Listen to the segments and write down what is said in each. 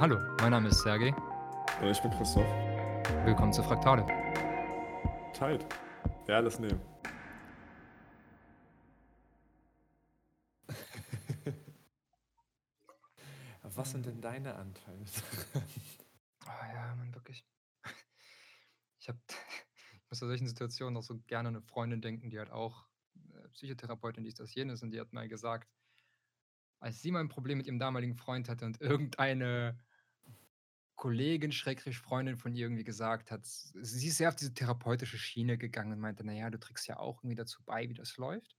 Hallo, mein Name ist Sergej. Und ich bin Christoph. Willkommen zu Fraktale. Tight. Ja, alles nehmen. Was sind denn deine Anteile? Oh ja, man, wirklich. Ich habe ich muss in solchen Situationen auch so gerne an 'ne Freundin denken, die halt auch, äh, Psychotherapeutin, dies, das, jenes und die hat mal gesagt, als sie mal 'n Problem mit ihrem damaligen Freund hatte und irgendeine Kollegin, Schrägstrich Freundin von ihr irgendwie gesagt hat sie ist sehr auf diese therapeutische Schiene gegangen und meinte: „Na ja, du trägst ja auch irgendwie dazu bei, wie das läuft.“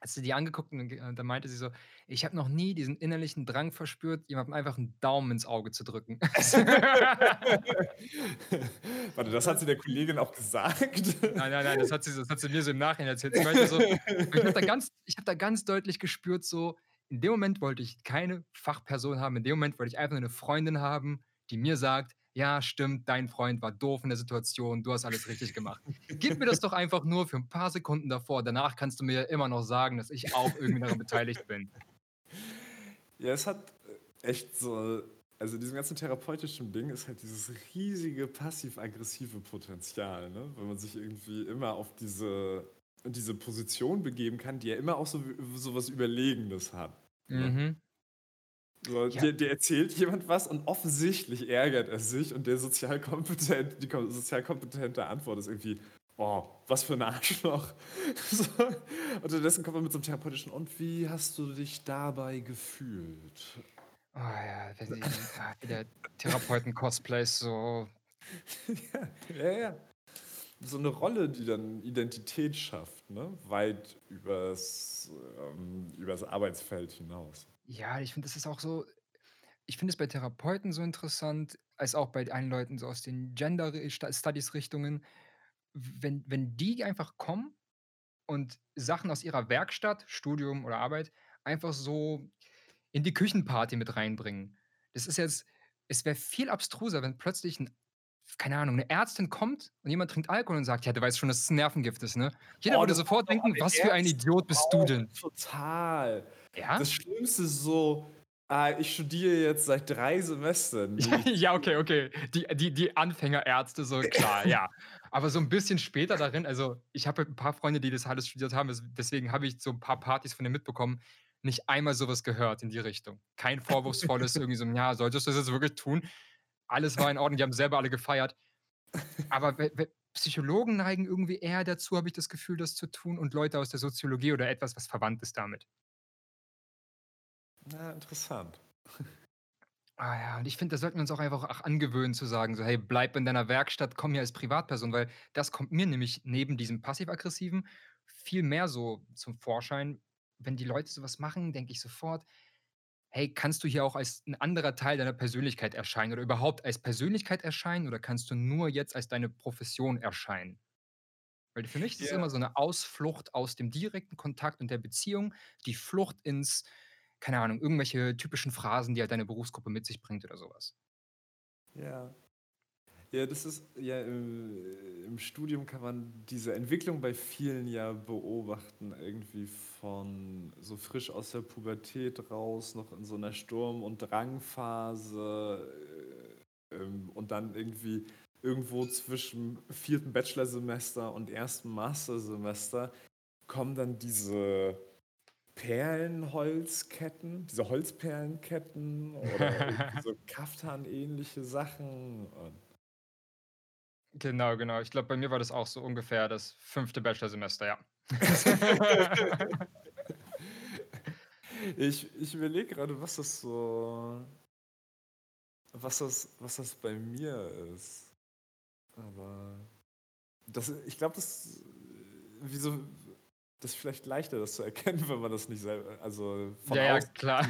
Hat sie die angeguckt und dann meinte sie so: „Ich habe noch nie diesen innerlichen Drang verspürt, jemandem einfach 'n Daumen ins Auge zu drücken.“ Warte, das hat sie der Kollegin auch gesagt? Nein, nein, nein, das hat sie das hat sie mir so im Nachhinein erzählt. Meinte so ich habe da ganz ich habe da ganz deutlich gespürt so, in dem Moment wollte ich keine Fachperson haben. In dem Moment wollte ich einfach nur 'ne Freundin haben, die mir sagt: „Ja, stimmt, dein Freund war doof in der Situation, du hast alles richtig gemacht. Gib mir das doch einfach nur für 'n paar Sekunden davor. Danach kannst du mir immer noch sagen, dass ich auch irgendwie daran beteiligt bin.“ Ja, es hat, äh, echt so also, diesem ganzen therapeutischen Ding ist halt dieses riesige passiv-aggressive Potenzial, ne? Wenn man sich irgendwie immer auf diese diese Position begeben kann, die ja immer auch so so was Überlegenes hat? Mhm. So, Ja. dir dir erzählt jemand was und offensichtlich ärgert er sich und der sozial kompetent die ko sozial kompetente Antwort ist irgendwie: „Oh, was für 'n Arschloch.“ So. Unterdessen kommt man mit so 'nem therapeutischen: „Und wie hast du dich dabei gefühlt?“ Oh ja, wenn sie ah, wieder Therapeuten-Cosplays so Ja, ja, ja. So 'ne Rolle, die dann Identität schafft, ne? Weit übers ähm, Arbeitsfeld hinaus. Ja, ich finde, das ist auch so ich finde es bei Therapeuten so interessant, als auch bei allen Leuten so aus den Gender Ri Sta Studies-Richtungen, w wenn wenn die einfach kommen und Sachen aus ihrer Werkstatt, Studium oder Arbeit einfach so in die Küchenparty mit reinbringen. Das ist jetzt es wäre viel abstruser, wenn plötzlich 'n f keine Ahnung, 'ne Ärztin kommt und jemand trinkt Alkohol und sagt: „Ja, du weißt schon, dass es 'n Nervengift ist, ne?“ Jeder Oh, würde sofort denken: „Was für ein Ärzte Idiot bist du auch, denn?“ total. Ja? Das Schlimmste ist so: „Ah, ich studiere jetzt seit 3 Semestern Ja, Medi“ ja, okay, okay. Die die die Anfängerärzte, so klar, ja. Aber so 'n bisschen später darin also, ich habe halt 'n paar Freunde, die das alles studiert haben, des deswegen habe ich so 'n paar Partys von denen mitbekommen. Nicht einmal so was gehört in die Richtung. Kein vorwurfsvolles irgendwie so: „Ja, solltest du das jetzt wirklich tun?“ Alles war in Ordnung, die haben selber alle gefeiert. Aber Psychologen neigen irgendwie eher dazu, habe ich das Gefühl, das zu tun und Leute aus der Soziologie oder etwas, was verwandt ist damit. Na, interessant. Ah ja, und ich finde, da sollten wir uns auch einfach ach angewöhnen zu sagen, so: „Hey, bleib in deiner Werkstatt, komm hier als Privatperson“, weil das kommt mir nämlich neben diesem passiv-aggressiven viel mehr so zum Vorschein. Wenn die Leute so was machen, denke ich sofort: „Hey, kannst du hier auch als 'n anderer Teil deiner Persönlichkeit erscheinen oder überhaupt als Persönlichkeit erscheinen oder kannst du nur jetzt als deine Profession erscheinen?“ Weil für mich ist es Ja. immer so 'ne Ausflucht aus dem direkten Kontakt und der Beziehung, die Flucht ins keine Ahnung, irgendwelche typischen Phrasen, die halt deine Berufsgruppe mit sich bringt oder so was. Ja. Ja, das ist ja, im im Studium kann man diese Entwicklung bei vielen ja beobachten, irgendwie von so frisch aus der Pubertät raus, noch in so 'ner Sturm und Drangphase, äh, ähm, und dann irgendwie irgendwo zwischen 4. Bachelorsemester und 1. Mastersemester kommen dann diese Perlenholzketten, diese Holzperlenketten oder so Kaftanähnliche Sachen und Genau, genau. Ich glaube, bei mir war das auch so ungefähr das 5. Bachelorsemester, ja. Ich ich überlege grade, was das so was das was das bei mir ist. Aber das ich glaube, das wieso das ist vielleicht leichter, das zu erkennen, wenn man das nicht selber also, von Ja, ja, klar.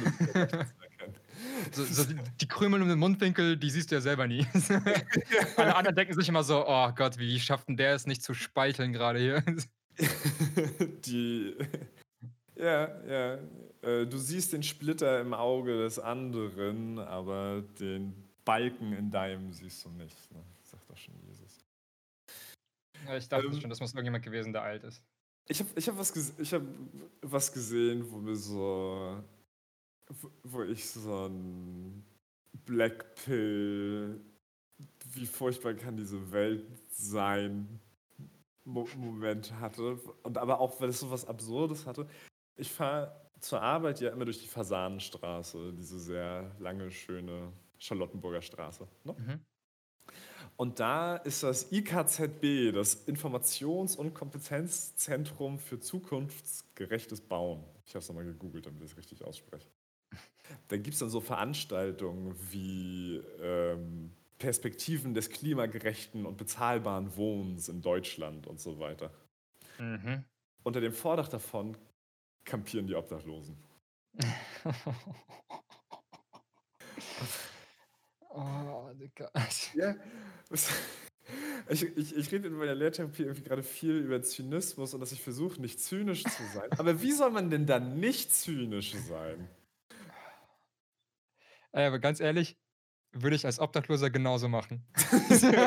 So so die die Krümel um den Mundwinkel, die siehst du ja selber nie. Alle anderen denken sich immer so: „Oh Gott, wie schafft 'n der es nicht zu speicheln grade hier?“ Die ja, ja. Äh, du siehst den Splitter im Auge des anderen, aber den Balken in deinem siehst du nicht, ne? Sagt doch schon Jesus. Ja, ich dachte Ähm schon, das muss irgendjemand gewesen, der alt ist. Ich habe ich habe was ich habe was gesehen, wo mir so wo ich so 'n Blackpill, wie furchtbar kann diese Welt sein, Moment hatte. Und aber auch, weil es so was Absurdes hatte. Ich fahre zur Arbeit ja immer durch die Fasanenstraße, diese sehr lange, schöne Charlottenburger Straße. Ne? Mhm. Und da ist das IKZB, das Informations- und Kompetenzzentrum für zukunftsgerechtes Bauen. Ich habe es nochmal gegoogelt, damit ich es richtig ausspreche. Da gibt es dann so Veranstaltungen wie ähm, Perspektiven des klimagerechten und bezahlbaren Wohnens in Deutschland und so weiter. Mhm. Unter dem Vordach davon kampieren die Obdachlosen. oh, Digga. Ja, ich, ich, ich rede in meiner Lehrtherapie irgendwie gerade viel über Zynismus und dass ich versuche, nicht zynisch zu sein. Aber wie soll man denn dann nicht zynisch sein? Ey, aber ganz ehrlich, würde ich als Obdachloser genauso machen.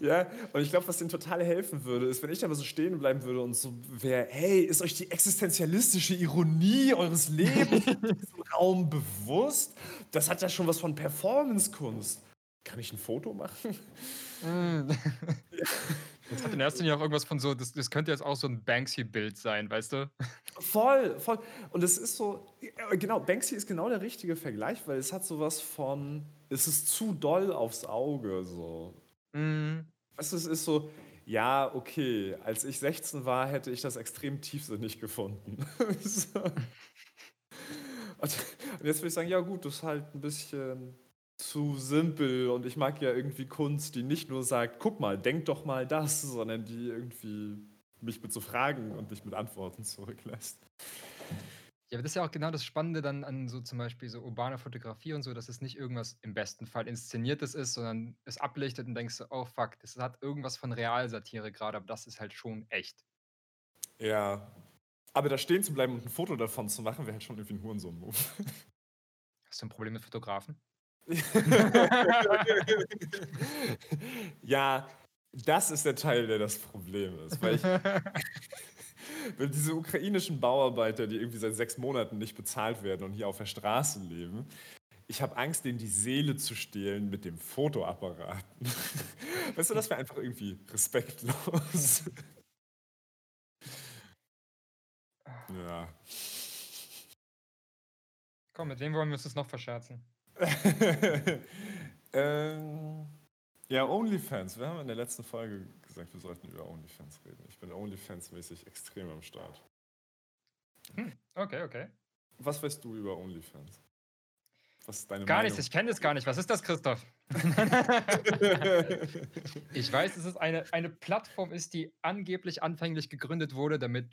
ja, und ich glaube, was denen total helfen würde, ist, wenn ich da mal so stehen bleiben würde und so wäre, hey, ist euch die existenzialistische Ironie eures Lebens in diesem Raum bewusst? Das hat ja schon was von Performance-Kunst. Kann ich ein Foto machen? Mm. ja. Das hat in erster Linie auch irgendwas von so, das, das könnte jetzt auch so ein Banksy-Bild sein, weißt du? Voll, voll. Und es ist so, genau, Banksy ist genau der richtige Vergleich, weil es hat sowas von, es ist zu doll aufs Auge, so. Mhm. Weißt du, es ist so, ja, okay, als ich 16 war, hätte ich das extrem tiefsinnig gefunden. so. Und jetzt würde ich sagen, ja gut, das ist halt ein bisschen zu simpel und ich mag ja irgendwie Kunst, die nicht nur sagt, guck mal, denk doch mal das, sondern die irgendwie mich mit so Fragen und mich mit Antworten zurücklässt. Ja, aber das ist ja auch genau das Spannende dann an so zum Beispiel so urbaner Fotografie und so, dass es nicht irgendwas im besten Fall Inszeniertes ist, sondern es ablichtet und denkst du, oh fuck, das hat irgendwas von Realsatire gerade, aber das ist halt schon echt. Ja, aber da stehen zu bleiben und ein Foto davon zu machen, wäre halt schon irgendwie ein Hurensohn-Move. Hast du ein Problem mit Fotografen? ja, das ist der Teil, der das Problem ist. Weil, ich, weil diese ukrainischen Bauarbeiter, die irgendwie seit sechs Monaten nicht bezahlt werden und hier auf der Straße leben, ich habe Angst, denen die Seele zu stehlen mit dem Fotoapparat. weißt du, das wäre einfach irgendwie respektlos. ja. Komm, mit wem wollen wir uns das noch verscherzen? ähm, ja, OnlyFans. Wir haben in der letzten Folge gesagt, wir sollten über OnlyFans reden. Ich bin OnlyFans-mäßig extrem am Start. Hm, okay, okay. Was weißt du über OnlyFans? Was ist deine gar Meinung? nichts, ich kenne das gar nicht. Was ist das, Christoph? ich weiß, dass es eine, eine Plattform ist, die angeblich anfänglich gegründet wurde, damit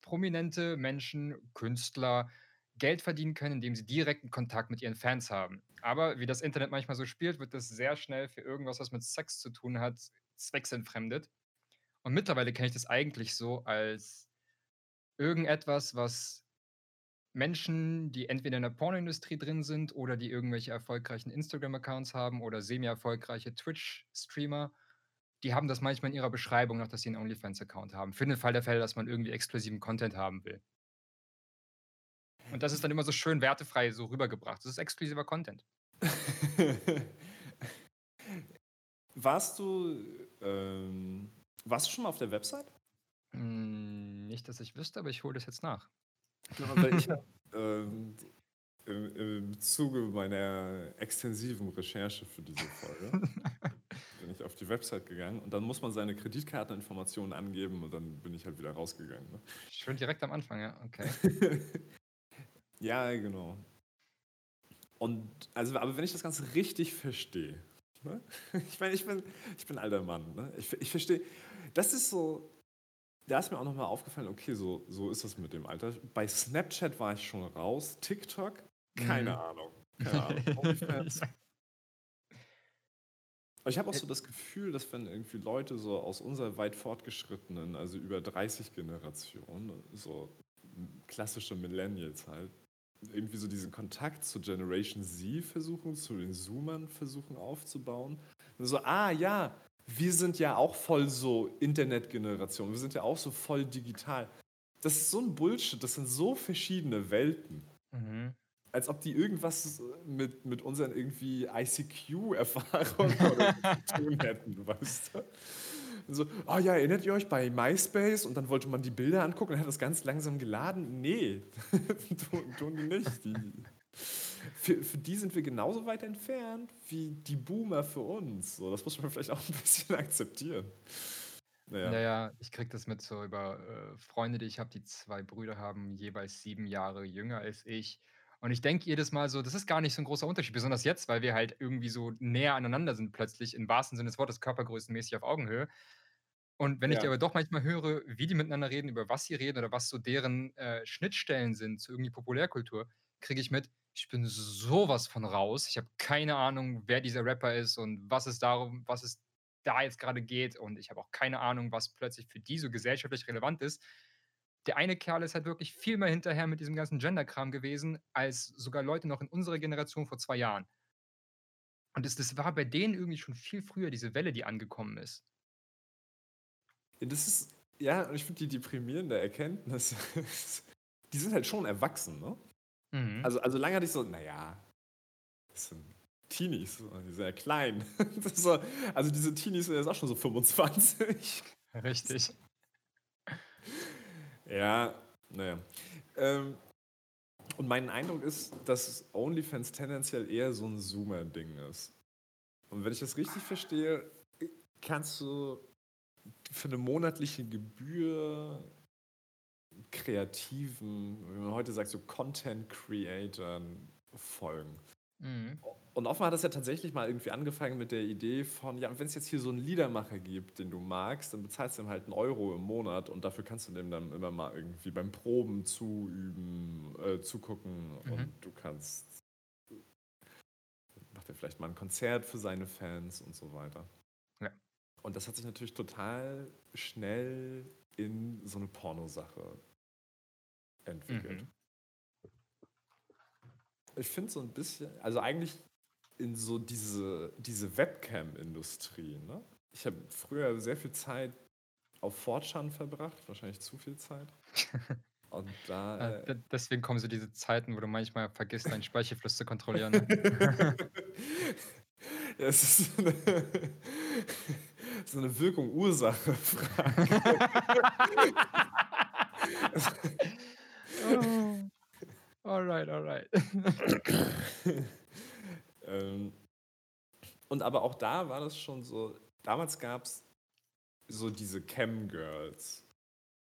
prominente Menschen, Künstler, Geld verdienen können, indem sie direkten Kontakt mit ihren Fans haben. Aber wie das Internet manchmal so spielt, wird das sehr schnell für irgendwas, was mit Sex zu tun hat, zwecksentfremdet. Und mittlerweile kenne ich das eigentlich so als irgendetwas, was Menschen, die entweder in der Pornoindustrie drin sind oder die irgendwelche erfolgreichen Instagram-Accounts haben oder semi-erfolgreiche Twitch-Streamer, die haben das manchmal in ihrer Beschreibung noch, dass sie einen OnlyFans-Account haben. Für den Fall der Fälle, dass man irgendwie exklusiven Content haben will. Und das ist dann immer so schön wertefrei so rübergebracht. Das ist exklusiver Content. warst du ähm, warst du schon mal auf der Website? Hm, nicht, dass ich wüsste, aber ich hole das jetzt nach. Genau, weil ich ähm, im, im Zuge meiner extensiven Recherche für diese Folge bin ich auf die Website gegangen und dann muss man seine Kreditkarteninformationen angeben und dann bin ich halt wieder rausgegangen. Ne? Schön direkt am Anfang, ja, okay. Ja, genau. Und also, aber wenn ich das Ganze richtig verstehe, ne? ich meine, ich bin, ich bin ein alter Mann, ne? ich, ich verstehe, das ist so, da ist mir auch nochmal aufgefallen, okay, so, so ist das mit dem Alter. Bei Snapchat war ich schon raus, TikTok, keine mhm. Ahnung. Keine Ahnung. ich habe auch so das Gefühl, dass wenn irgendwie Leute so aus unserer weit fortgeschrittenen, also über 30 Generationen, so klassische Millennials halt, irgendwie so diesen Kontakt zu Generation Z versuchen, zu den Zoomern versuchen aufzubauen. Und so, ah ja, wir sind ja auch voll so Internetgeneration, wir sind ja auch so voll digital. das ist so ein Bullshit. Das sind so verschiedene Welten. Mhm. Als ob die irgendwas mit, mit unseren irgendwie ICQ-Erfahrungen zu tun hätten, weißt du? So, oh ja, erinnert ihr euch bei MySpace? Und dann wollte man die Bilder angucken und hat das ganz langsam geladen. Nee, tun, die nicht. Die, für, für die sind wir genauso weit entfernt wie die Boomer für uns. So, das muss man vielleicht auch ein bisschen akzeptieren. Naja. Naja, ich krieg das mit so über äh, Freunde, die ich habe, die zwei Brüder haben, jeweils sieben Jahre jünger als ich. Und ich denke jedes Mal so, das ist gar nicht so ein großer Unterschied, besonders jetzt, weil wir halt irgendwie so näher aneinander sind plötzlich, im wahrsten Sinne des Wortes, körpergrößenmäßig auf Augenhöhe. Und wenn ich dir aber doch manchmal höre, wie die miteinander reden, über was sie reden oder was so deren äh, Schnittstellen sind zu irgendwie Populärkultur, kriege ich mit, ich bin sowas von raus. Ich habe keine Ahnung, wer dieser Rapper ist und was es darum, was es da jetzt gerade geht. Und ich habe auch keine Ahnung, was plötzlich für die so gesellschaftlich relevant ist der eine Kerl ist halt wirklich viel mehr hinterher mit diesem ganzen Gender-Kram gewesen, als sogar Leute noch in unserer Generation vor zwei Jahren. Und das, das war bei denen irgendwie schon viel früher, diese Welle, die angekommen ist. Das ist, ja, und ich finde die deprimierende Erkenntnis, die sind halt schon erwachsen, ne? Mhm. Also, also lange hatte ich so, naja, das sind Teenies, die sind ja klein. So, also diese Teenies sind jetzt auch schon so 25. Richtig. Ja, naja. Ähm, und mein Eindruck ist, dass OnlyFans tendenziell eher so ein Zoomer-Ding ist. Und wenn ich das richtig verstehe, kannst du für eine monatliche Gebühr kreativen, wie man heute sagt, so Content Creatern folgen. Mhm. Und offenbar hat das ja tatsächlich mal irgendwie angefangen mit der Idee von, ja, wenn es jetzt hier so einen Liedermacher gibt, den du magst, dann bezahlst du ihm halt einen Euro im Monat und dafür kannst du dem dann immer mal irgendwie beim Proben zuüben, äh, zugucken mhm. und du kannst, macht er vielleicht mal ein Konzert für seine Fans und so weiter. Ja. Und das hat sich natürlich total schnell in so eine Pornosache entwickelt. Mhm ich finde so ein bisschen, also eigentlich in so diese, diese Webcam-Industrie. Ne? Ich habe früher sehr viel Zeit auf Fortran verbracht, wahrscheinlich zu viel Zeit. Und da. Äh, deswegen kommen so diese Zeiten, wo du manchmal vergisst, deinen Speichelfluss zu kontrollieren. Ne? ja, es ist so eine, so eine Wirkung-Ursache-Frage. oh. Alright, alright. Ähm, und aber auch da war das schon so, damals gab es so diese Cam-Girls.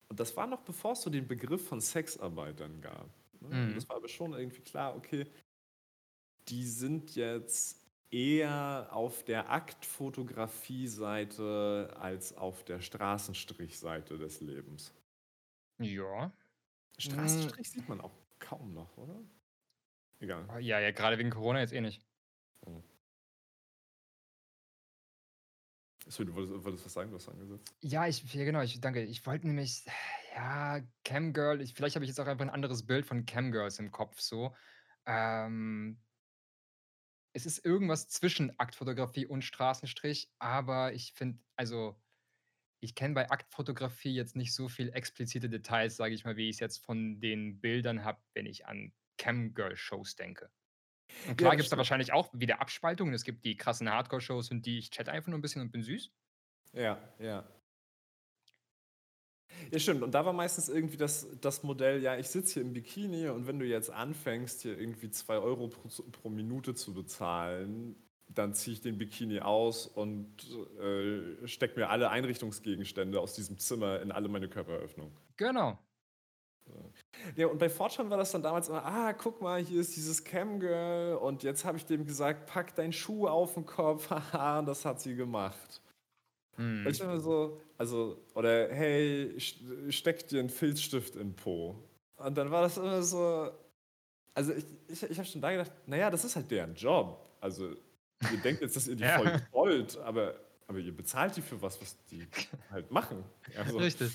Und das war noch bevor es so den Begriff von Sexarbeitern gab. Ne? Mhm. Das war aber schon irgendwie klar, okay, die sind jetzt eher auf der Aktfotografie-Seite als auf der Straßenstrich-Seite des Lebens. Ja. Straßenstrich sieht man auch kaum noch, oder? Egal. Ja, ja, gerade wegen Corona jetzt eh nicht. Oh. du wolltest, wolltest was sagen, du hast angesetzt. Ja, ich, ja, genau, ich danke. Ich wollte nämlich, ja, Camgirl, ich, vielleicht habe ich jetzt auch einfach ein anderes Bild von Camgirls im Kopf so. Ähm, es ist irgendwas zwischen Aktfotografie und Straßenstrich, aber ich finde, also ich kenne bei Aktfotografie jetzt nicht so viel explizite Details, sage ich mal, wie ich es jetzt von den Bildern habe, wenn ich an Camgirl-Shows denke. Und klar ja, gibt es da wahrscheinlich auch wieder Abspaltungen. Es gibt die krassen Hardcore-Shows, und die ich chatte einfach nur ein bisschen und bin süß. Ja, ja. Ja, stimmt. Und da war meistens irgendwie das, das Modell, ja, ich sitze hier im Bikini und wenn du jetzt anfängst, hier irgendwie zwei Euro pro, pro Minute zu bezahlen, dann ziehe ich den Bikini aus und äh, stecke mir alle Einrichtungsgegenstände aus diesem Zimmer in alle meine Körperöffnungen. Genau. Ja, und bei Fortran war das dann damals immer, ah, guck mal, hier ist dieses Camgirl und jetzt habe ich dem gesagt, pack deinen Schuh auf den Kopf, haha, das hat sie gemacht. Hm. Ich immer so, also, oder hey, steck dir einen Filzstift in den Po. Und dann war das immer so, also ich, ich, ich habe schon da gedacht, naja, das ist halt deren Job. Also ihr denkt jetzt, dass ihr die ja. voll wollt, aber, aber ihr bezahlt die für was, was die halt machen. Also, Richtig.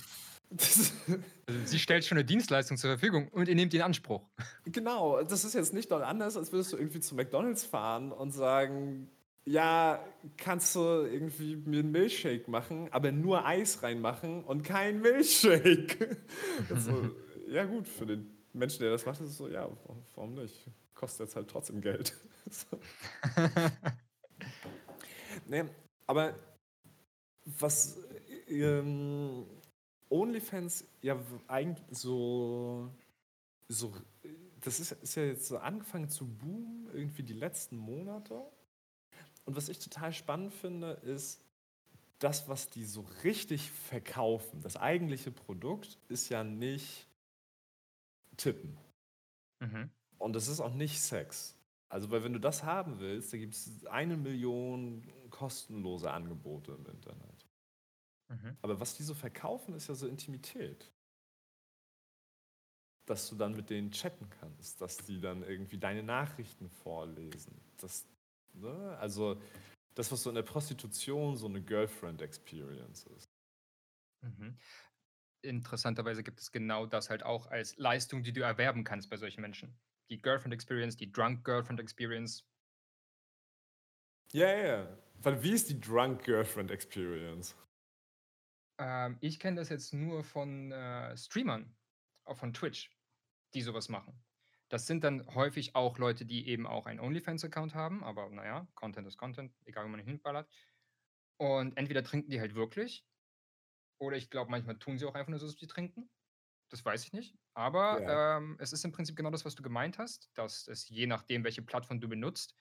Also sie stellt schon eine Dienstleistung zur Verfügung und ihr nehmt ihn in Anspruch. Genau, das ist jetzt nicht noch anders, als würdest du irgendwie zu McDonalds fahren und sagen, ja, kannst du irgendwie mir einen Milchshake machen, aber nur Eis reinmachen und kein Milchshake. so, ja gut, für den Menschen, der das macht, ist es so, ja, warum nicht? Kostet jetzt halt trotzdem Geld. so. nee, aber was ähm, OnlyFans ja eigentlich so, so das ist, ist ja jetzt so angefangen zu boomen, irgendwie die letzten Monate. Und was ich total spannend finde, ist, das, was die so richtig verkaufen, das eigentliche Produkt, ist ja nicht Tippen. Mhm. Und es ist auch nicht Sex. Also, weil wenn du das haben willst, da gibt es eine Million kostenlose Angebote im Internet. Mhm. Aber was die so verkaufen, ist ja so Intimität. Dass du dann mit denen chatten kannst, dass die dann irgendwie deine Nachrichten vorlesen. Das, ne? Also das, was so in der Prostitution so eine Girlfriend-Experience ist. Mhm. Interessanterweise gibt es genau das halt auch als Leistung, die du erwerben kannst bei solchen Menschen. Die Girlfriend Experience, die Drunk Girlfriend Experience. Ja, ja. Yeah. Wie ist die Drunk Girlfriend Experience? Ähm, ich kenne das jetzt nur von äh, Streamern, auch von Twitch, die sowas machen. Das sind dann häufig auch Leute, die eben auch einen OnlyFans-Account haben, aber naja, Content ist Content, egal wo man ihn hinballert. Und entweder trinken die halt wirklich, oder ich glaube, manchmal tun sie auch einfach nur so, dass sie trinken. Das weiß ich nicht. Aber ja. ähm, es ist im Prinzip genau das, was du gemeint hast, dass es je nachdem, welche Plattform du benutzt,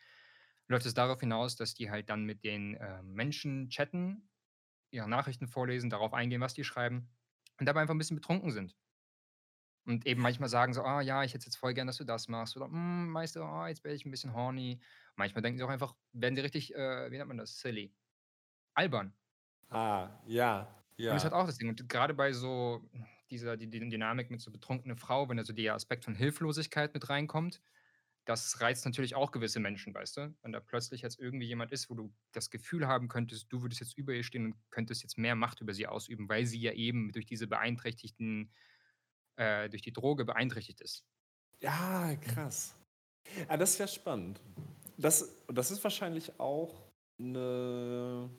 läuft es darauf hinaus, dass die halt dann mit den äh, Menschen chatten ihre Nachrichten vorlesen, darauf eingehen, was die schreiben und dabei einfach ein bisschen betrunken sind. Und eben manchmal sagen so, ah ja, ich hätte jetzt voll gern, dass du das machst. Oder, hm, Meister, oh, jetzt werde ich ein bisschen horny. Manchmal denken sie auch einfach, werden sie richtig, äh, wie nennt man das, silly. Albern. Ah, ja, ja. Und das hat auch das Ding. Und gerade bei so dieser die, die Dynamik mit so betrunkene Frau, wenn da so der Aspekt von Hilflosigkeit mit reinkommt, das reizt natürlich auch gewisse Menschen, weißt du? Wenn da plötzlich jetzt irgendwie jemand ist, wo du das Gefühl haben könntest, du würdest jetzt über ihr stehen und könntest jetzt mehr Macht über sie ausüben, weil sie ja eben durch diese beeinträchtigten, äh, durch die Droge beeinträchtigt ist. Ja, krass. Ja, das ist ja spannend. Das, das ist wahrscheinlich auch eine.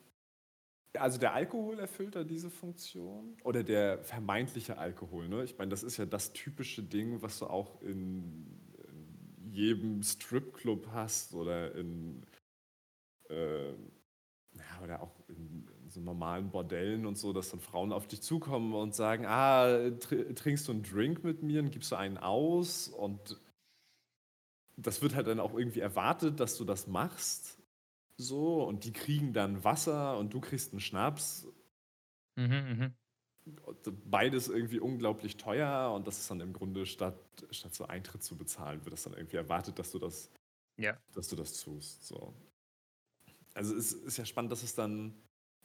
Also der Alkohol erfüllt da diese Funktion oder der vermeintliche Alkohol. Ne? Ich meine, das ist ja das typische Ding, was du auch in jedem Stripclub hast oder in äh, ja, oder auch in, so normalen Bordellen und so, dass dann Frauen auf dich zukommen und sagen, ah, tr trinkst du einen Drink mit mir und gibst du einen aus und das wird halt dann auch irgendwie erwartet, dass du das machst. So, und die kriegen dann Wasser und du kriegst einen Schnaps. Mhm, mh beides irgendwie unglaublich teuer und das ist dann im Grunde statt, statt so Eintritt zu bezahlen, wird das dann irgendwie erwartet, dass du das, ja. dass du das tust. So. Also es ist ja spannend, dass es dann,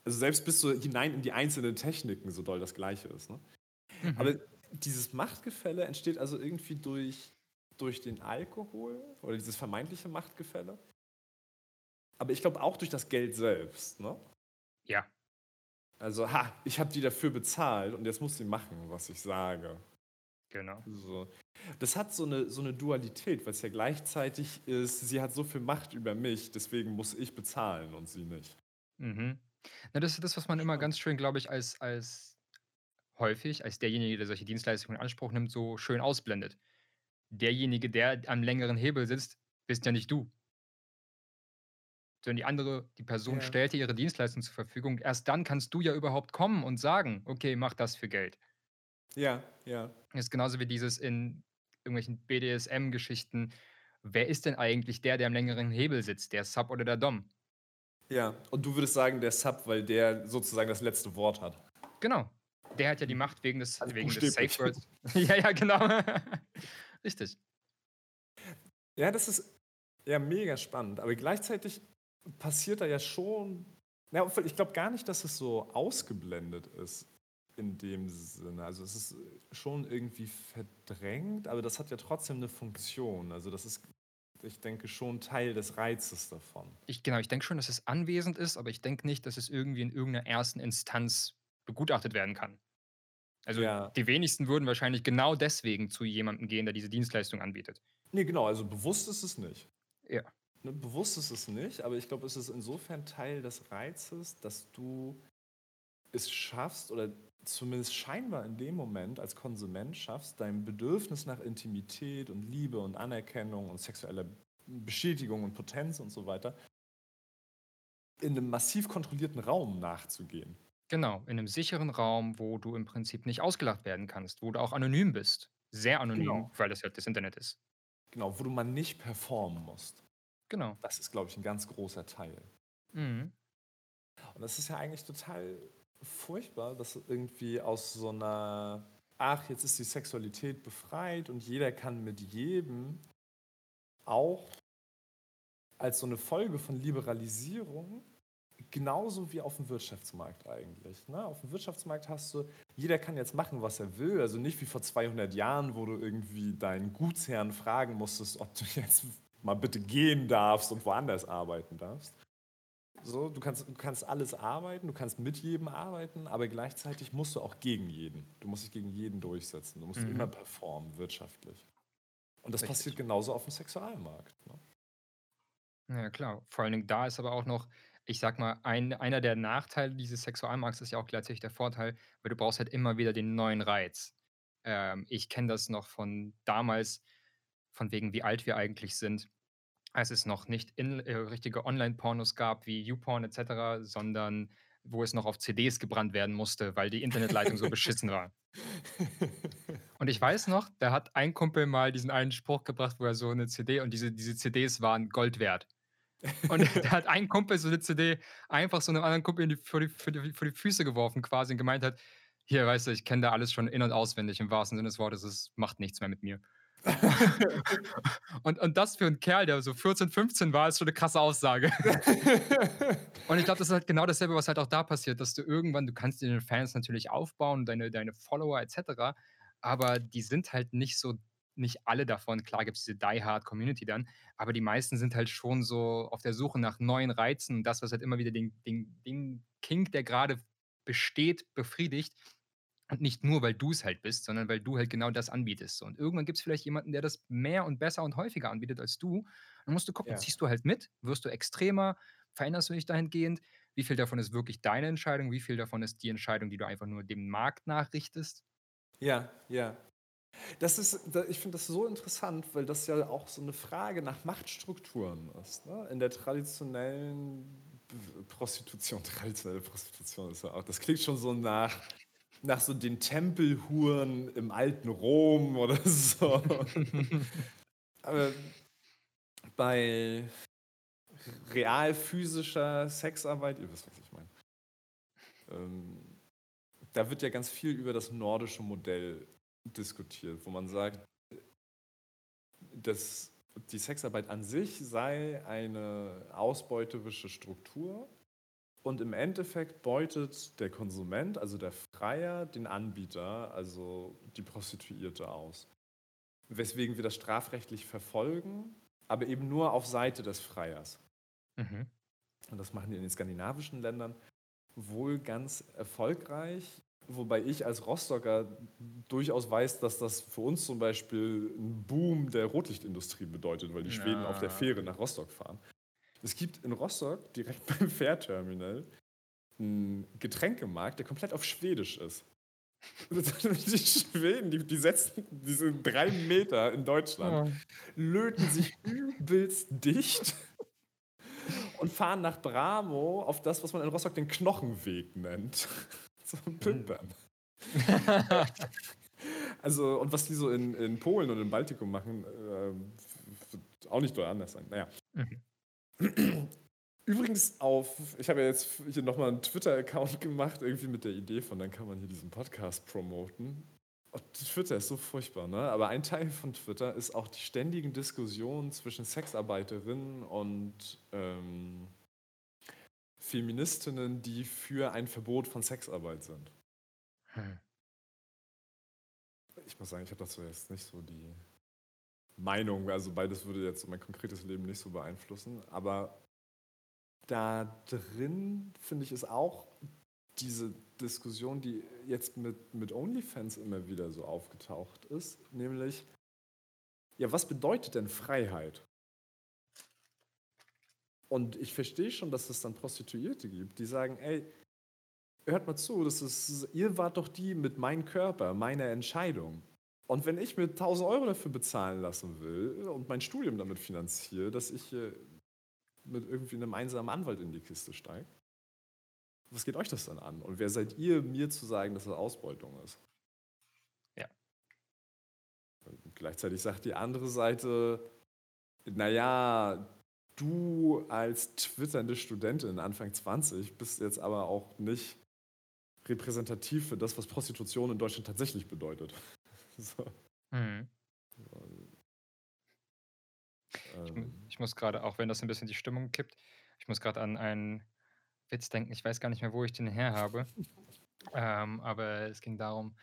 also selbst bis so hinein in die einzelnen Techniken so doll das Gleiche ist. Ne? Mhm. Aber dieses Machtgefälle entsteht also irgendwie durch, durch den Alkohol oder dieses vermeintliche Machtgefälle. Aber ich glaube auch durch das Geld selbst. Ne? Ja. Also, ha, ich habe die dafür bezahlt und jetzt muss sie machen, was ich sage. Genau. So. Das hat so eine, so eine Dualität, weil es ja gleichzeitig ist, sie hat so viel Macht über mich, deswegen muss ich bezahlen und sie nicht. Mhm. Na, das ist das, was man immer ganz schön, glaube ich, als, als häufig, als derjenige, der solche Dienstleistungen in Anspruch nimmt, so schön ausblendet. Derjenige, der am längeren Hebel sitzt, bist ja nicht du sondern die andere, die Person ja. stellt dir ihre Dienstleistung zur Verfügung. Erst dann kannst du ja überhaupt kommen und sagen, okay, mach das für Geld. Ja, ja. Das ist genauso wie dieses in irgendwelchen BDSM-Geschichten. Wer ist denn eigentlich der, der am längeren Hebel sitzt? Der Sub oder der Dom? Ja, und du würdest sagen, der Sub, weil der sozusagen das letzte Wort hat. Genau. Der hat ja die Macht wegen des, also wegen des Safe Words. ja, ja, genau. Richtig. Ja, das ist ja mega spannend. Aber gleichzeitig passiert da ja schon. Ja, ich glaube gar nicht, dass es so ausgeblendet ist in dem Sinne. Also es ist schon irgendwie verdrängt, aber das hat ja trotzdem eine Funktion. Also das ist, ich denke, schon Teil des Reizes davon. Ich, genau, ich denke schon, dass es anwesend ist, aber ich denke nicht, dass es irgendwie in irgendeiner ersten Instanz begutachtet werden kann. Also ja. die wenigsten würden wahrscheinlich genau deswegen zu jemandem gehen, der diese Dienstleistung anbietet. Nee, genau, also bewusst ist es nicht. Ja. Ne, bewusst ist es nicht, aber ich glaube, es ist insofern Teil des Reizes, dass du es schaffst oder zumindest scheinbar in dem Moment als Konsument schaffst, dein Bedürfnis nach Intimität und Liebe und Anerkennung und sexueller Bestätigung und Potenz und so weiter in einem massiv kontrollierten Raum nachzugehen. Genau, in einem sicheren Raum, wo du im Prinzip nicht ausgelacht werden kannst, wo du auch anonym bist. Sehr anonym, Genau. weil das halt das Internet ist. Genau, wo du mal nicht performen musst. Genau. Das ist, glaube ich, ein ganz großer Teil. Mhm. Und das ist ja eigentlich total furchtbar, dass irgendwie aus so einer, ach, jetzt ist die Sexualität befreit und jeder kann mit jedem auch als so eine Folge von Liberalisierung, genauso wie auf dem Wirtschaftsmarkt eigentlich. Ne? Auf dem Wirtschaftsmarkt hast du, jeder kann jetzt machen, was er will. Also nicht wie vor 200 Jahren, wo du irgendwie deinen Gutsherrn fragen musstest, ob du jetzt mal bitte gehen darfst und woanders arbeiten darfst. So, du, kannst, du kannst alles arbeiten, du kannst mit jedem arbeiten, aber gleichzeitig musst du auch gegen jeden. Du musst dich gegen jeden durchsetzen. Du musst mhm. immer performen, wirtschaftlich. Und das Richtig. passiert genauso auf dem Sexualmarkt. Ne? Ja, klar. Vor allen Dingen da ist aber auch noch, ich sag mal, ein, einer der Nachteile dieses Sexualmarkts ist ja auch gleichzeitig der Vorteil, weil du brauchst halt immer wieder den neuen Reiz. Ähm, ich kenne das noch von damals, von wegen, wie alt wir eigentlich sind, als es noch nicht in, äh, richtige Online-Pornos gab wie YouPorn etc., sondern wo es noch auf CDs gebrannt werden musste, weil die Internetleitung so beschissen war. Und ich weiß noch, da hat ein Kumpel mal diesen einen Spruch gebracht, wo er so eine CD und diese, diese CDs waren Gold wert. Und da hat ein Kumpel so eine CD einfach so einem anderen Kumpel in die, vor, die, vor, die, vor die Füße geworfen quasi und gemeint hat, hier, weißt du, ich kenne da alles schon in- und auswendig, im wahrsten Sinne des Wortes, es macht nichts mehr mit mir. und, und das für einen Kerl, der so 14, 15 war, ist schon eine krasse Aussage. und ich glaube, das ist halt genau dasselbe, was halt auch da passiert, dass du irgendwann, du kannst den Fans natürlich aufbauen, deine, deine Follower etc., aber die sind halt nicht so nicht alle davon. Klar gibt es diese Die Hard Community dann, aber die meisten sind halt schon so auf der Suche nach neuen Reizen und das, was halt immer wieder den, den, den Kink, der gerade besteht, befriedigt. Und nicht nur, weil du es halt bist, sondern weil du halt genau das anbietest. Und irgendwann gibt es vielleicht jemanden, der das mehr und besser und häufiger anbietet als du. Dann musst du gucken, ja. ziehst du halt mit, wirst du extremer, veränderst du dich dahingehend, wie viel davon ist wirklich deine Entscheidung, wie viel davon ist die Entscheidung, die du einfach nur dem Markt nachrichtest. Ja, ja. Das ist, ich finde das so interessant, weil das ja auch so eine Frage nach Machtstrukturen ist. Ne? In der traditionellen Prostitution, traditionelle Prostitution ist ja auch, das klingt schon so nach, nach so den Tempelhuren im alten Rom oder so. Aber bei real physischer Sexarbeit, ihr wisst, was ich meine, ähm, da wird ja ganz viel über das nordische Modell diskutiert, wo man sagt, dass die Sexarbeit an sich sei eine ausbeuterische Struktur und im Endeffekt beutet der Konsument, also der Freier, den Anbieter, also die Prostituierte aus. Weswegen wir das strafrechtlich verfolgen, aber eben nur auf Seite des Freiers. Mhm. Und das machen die in den skandinavischen Ländern wohl ganz erfolgreich. Wobei ich als Rostocker durchaus weiß, dass das für uns zum Beispiel ein Boom der Rotlichtindustrie bedeutet, weil die ja. Schweden auf der Fähre nach Rostock fahren. Es gibt in Rostock direkt beim Fährterminal einen Getränkemarkt, der komplett auf Schwedisch ist. Die Schweden, die, die setzen diese drei Meter in Deutschland, löten sich übelst dicht und fahren nach Bramo auf das, was man in Rostock den Knochenweg nennt zum Pimpern. also, und was die so in, in Polen und im Baltikum machen, äh, wird auch nicht doll anders sein. Naja. Mhm. Übrigens auf, ich habe ja jetzt hier nochmal einen Twitter-Account gemacht, irgendwie mit der Idee von, dann kann man hier diesen Podcast promoten. Und Twitter ist so furchtbar, ne? Aber ein Teil von Twitter ist auch die ständigen Diskussionen zwischen Sexarbeiterinnen und ähm, Feministinnen, die für ein Verbot von Sexarbeit sind. Hm. Ich muss sagen, ich habe dazu jetzt nicht so die Meinung, also beides würde jetzt mein konkretes Leben nicht so beeinflussen, aber da drin finde ich es auch diese Diskussion, die jetzt mit, mit OnlyFans immer wieder so aufgetaucht ist, nämlich, ja, was bedeutet denn Freiheit? Und ich verstehe schon, dass es dann Prostituierte gibt, die sagen, ey, hört mal zu, das ist, ihr wart doch die mit meinem Körper, meiner Entscheidung. Und wenn ich mir 1000 Euro dafür bezahlen lassen will und mein Studium damit finanziere, dass ich äh, mit irgendwie einem einsamen Anwalt in die Kiste steige, was geht euch das dann an? Und wer seid ihr, mir zu sagen, dass das Ausbeutung ist? Ja. Und gleichzeitig sagt die andere Seite, naja, du als twitternde Studentin Anfang 20 bist jetzt aber auch nicht repräsentativ für das, was Prostitution in Deutschland tatsächlich bedeutet. So. Mhm. Ich, Ähm, ich muss gerade, auch wenn das ein bisschen die Stimmung kippt, ich muss gerade an einen Witz denken. Ich weiß gar nicht mehr, wo ich den her habe. Ähm, aber es ging darum,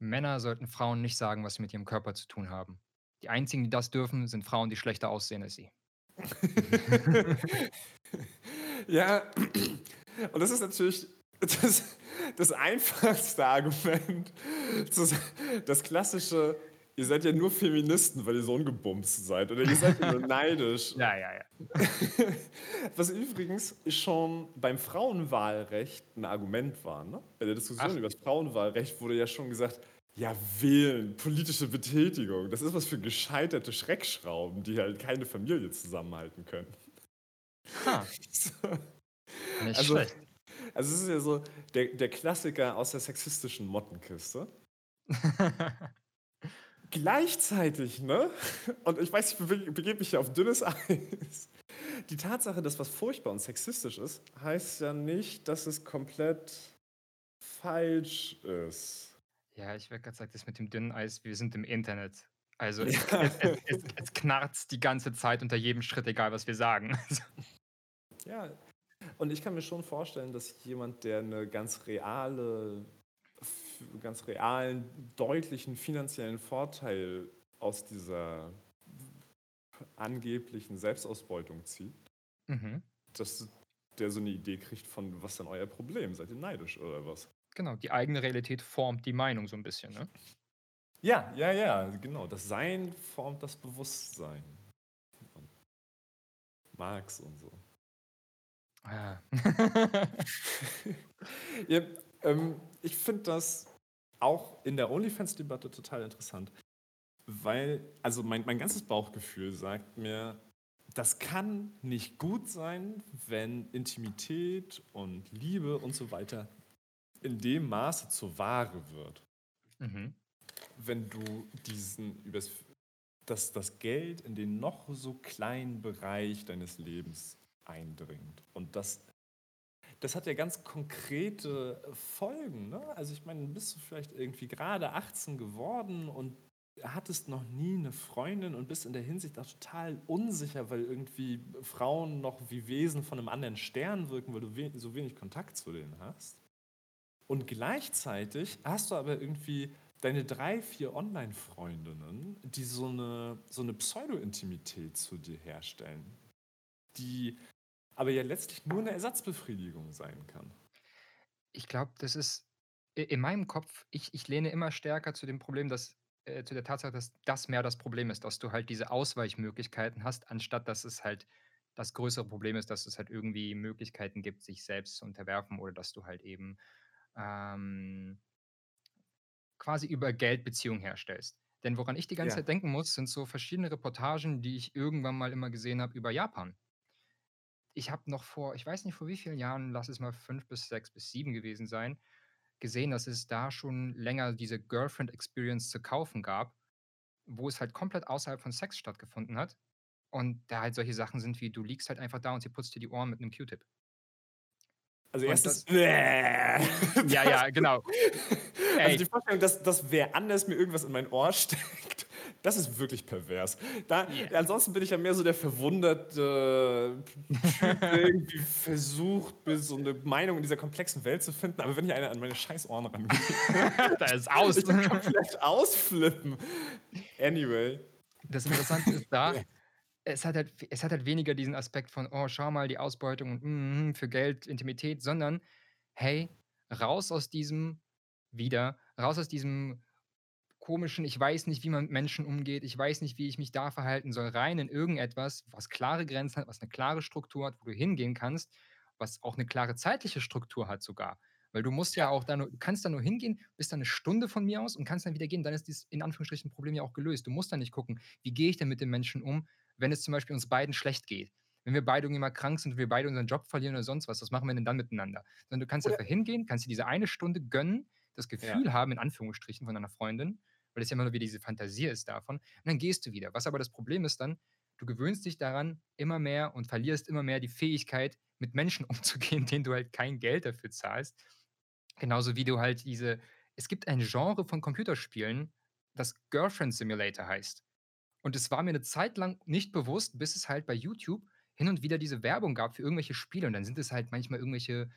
Männer sollten Frauen nicht sagen, was sie mit ihrem Körper zu tun haben. Die einzigen, die das dürfen, sind Frauen, die schlechter aussehen als sie. ja, und das ist natürlich das, das einfachste Argument. Das, das klassische, ihr seid ja nur Feministen, weil ihr so ungebumst seid. Oder ihr seid ja nur neidisch. Ja, ja, ja. Was übrigens schon beim Frauenwahlrecht ein Argument war. Ne? Bei der Diskussion Ach. über das Frauenwahlrecht wurde ja schon gesagt, ja, wählen, politische Betätigung, das ist was für gescheiterte Schreckschrauben, die halt keine Familie zusammenhalten können. Ha, nicht Also, schlecht. Also es ist ja so der, der Klassiker aus der sexistischen Mottenkiste. Gleichzeitig, ne? Und ich weiß, ich be- begebe mich ja auf dünnes Eis. Die Tatsache, dass was furchtbar und sexistisch ist, heißt ja nicht, dass es komplett falsch ist. Ja, ich werde gerade sagen, das mit dem dünnen Eis, wir sind im Internet. Also es, Ja. es, es, es knarzt die ganze Zeit unter jedem Schritt, egal was wir sagen. Ja, und ich kann mir schon vorstellen, dass jemand, der eine ganz reale, ganz realen, deutlichen finanziellen Vorteil aus dieser angeblichen Selbstausbeutung zieht, Mhm. dass der so eine Idee kriegt von, was ist denn euer Problem? Seid ihr neidisch oder was? Genau, die eigene Realität formt die Meinung so ein bisschen, ne? Ja, ja, ja, genau. Das Sein formt das Bewusstsein. Marx und so. Ah. Ja, ähm, ich finde das auch in der OnlyFans-Debatte total interessant, weil, also mein, mein ganzes Bauchgefühl sagt mir, das kann nicht gut sein, wenn Intimität und Liebe und so weiter in dem Maße zur Ware wird. mhm. Wenn du diesen, übers, dass das Geld in den noch so kleinen Bereich deines Lebens eindringt. Und das das hat ja ganz konkrete Folgen. Ne? Also ich meine, bist du vielleicht irgendwie gerade 18 geworden und hattest noch nie eine Freundin und bist in der Hinsicht auch total unsicher, weil irgendwie Frauen noch wie Wesen von einem anderen Stern wirken, weil du we so wenig Kontakt zu denen hast. Und gleichzeitig hast du aber irgendwie deine drei, vier Online-Freundinnen, die so eine, so eine Pseudo-Intimität zu dir herstellen, die aber ja letztlich nur eine Ersatzbefriedigung sein kann. Ich glaube, das ist in meinem Kopf, ich, ich lehne immer stärker zu dem Problem, dass äh, zu der Tatsache, dass das mehr das Problem ist, dass du halt diese Ausweichmöglichkeiten hast, anstatt dass es halt das größere Problem ist, dass es halt irgendwie Möglichkeiten gibt, sich selbst zu unterwerfen oder dass du halt eben ähm, quasi über Geld Beziehungen herstellst. Denn woran ich die ganze Ja. Zeit denken muss, sind so verschiedene Reportagen, die ich irgendwann mal immer gesehen habe über Japan. Ich habe noch vor, ich weiß nicht vor wie vielen Jahren, lass es mal fünf bis sechs bis sieben gewesen sein, gesehen, dass es da schon länger diese Girlfriend Experience zu kaufen gab, wo es halt komplett außerhalb von Sex stattgefunden hat. Und da halt solche Sachen sind wie, du liegst halt einfach da und sie putzt dir die Ohren mit einem Q-Tip. Also Und erstens, Ja, ja, genau. Also Ey. die Vorstellung, dass, dass wer anders mir irgendwas in mein Ohr steckt, das ist wirklich pervers. Da, Ja. Ansonsten bin ich ja mehr so der verwunderte Typ, der irgendwie versucht, so eine Meinung in dieser komplexen Welt zu finden. Aber wenn hier einer an meine scheiß Ohren rangeht, da ist aus. ich kann komplett ausflippen. Anyway. Das Interessante ist da, es hat, halt, es hat halt weniger diesen Aspekt von, oh, schau mal, die Ausbeutung und mm, für Geld, Intimität, sondern hey, raus aus diesem, wieder, raus aus diesem komischen, ich weiß nicht, wie man mit Menschen umgeht, ich weiß nicht, wie ich mich da verhalten soll, rein in irgendetwas, was klare Grenzen hat, was eine klare Struktur hat, wo du hingehen kannst, was auch eine klare zeitliche Struktur hat sogar. Weil du musst ja auch da nur, du kannst da nur hingehen, bist da eine Stunde von mir aus und kannst dann wieder gehen. Dann ist dieses in Anführungsstrichen Problem ja auch gelöst. Du musst dann nicht gucken, wie gehe ich denn mit den Menschen um, wenn es zum Beispiel uns beiden schlecht geht. Wenn wir beide irgendwie mal krank sind und wir beide unseren Job verlieren oder sonst was, was machen wir denn dann miteinander? Sondern du kannst Oder einfach hingehen, kannst dir diese eine Stunde gönnen, das ja. Gefühl haben, in Anführungsstrichen, von deiner Freundin, weil es ja immer nur wieder diese Fantasie ist davon, und dann gehst du wieder. Was aber das Problem ist dann, du gewöhnst dich daran immer mehr und verlierst immer mehr die Fähigkeit, mit Menschen umzugehen, denen du halt kein Geld dafür zahlst. Genauso wie du halt diese es gibt ein Genre von Computerspielen, das Girlfriend Simulator heißt. Und es war mir eine Zeit lang nicht bewusst, bis es halt bei YouTube hin und wieder diese Werbung gab für irgendwelche Spiele. Und dann sind es halt manchmal irgendwelche,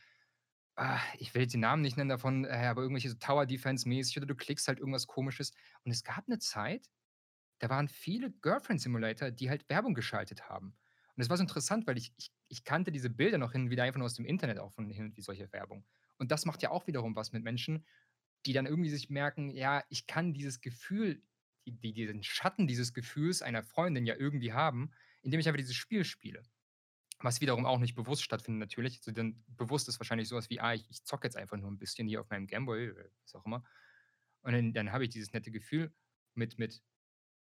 ah, ich will jetzt die Namen nicht nennen davon, äh, aber irgendwelche so Tower Defense mäßig oder du klickst halt irgendwas Komisches. Und es gab eine Zeit, da waren viele Girlfriend Simulator, die halt Werbung geschaltet haben. Und es war so interessant, weil ich, ich, ich kannte diese Bilder noch hin und wieder einfach nur aus dem Internet auch von hin und wie solche Werbung. Und das macht ja auch wiederum was mit Menschen, die dann irgendwie sich merken, ja, ich kann dieses Gefühl, die, die, diesen Schatten dieses Gefühls einer Freundin ja irgendwie haben, indem ich einfach dieses Spiel spiele. Was wiederum auch nicht bewusst stattfindet, natürlich. Also dann bewusst ist wahrscheinlich sowas wie, ah, ich, ich zocke jetzt einfach nur ein bisschen hier auf meinem Gameboy, äh, was auch immer. Und dann, dann habe ich dieses nette Gefühl mit, mit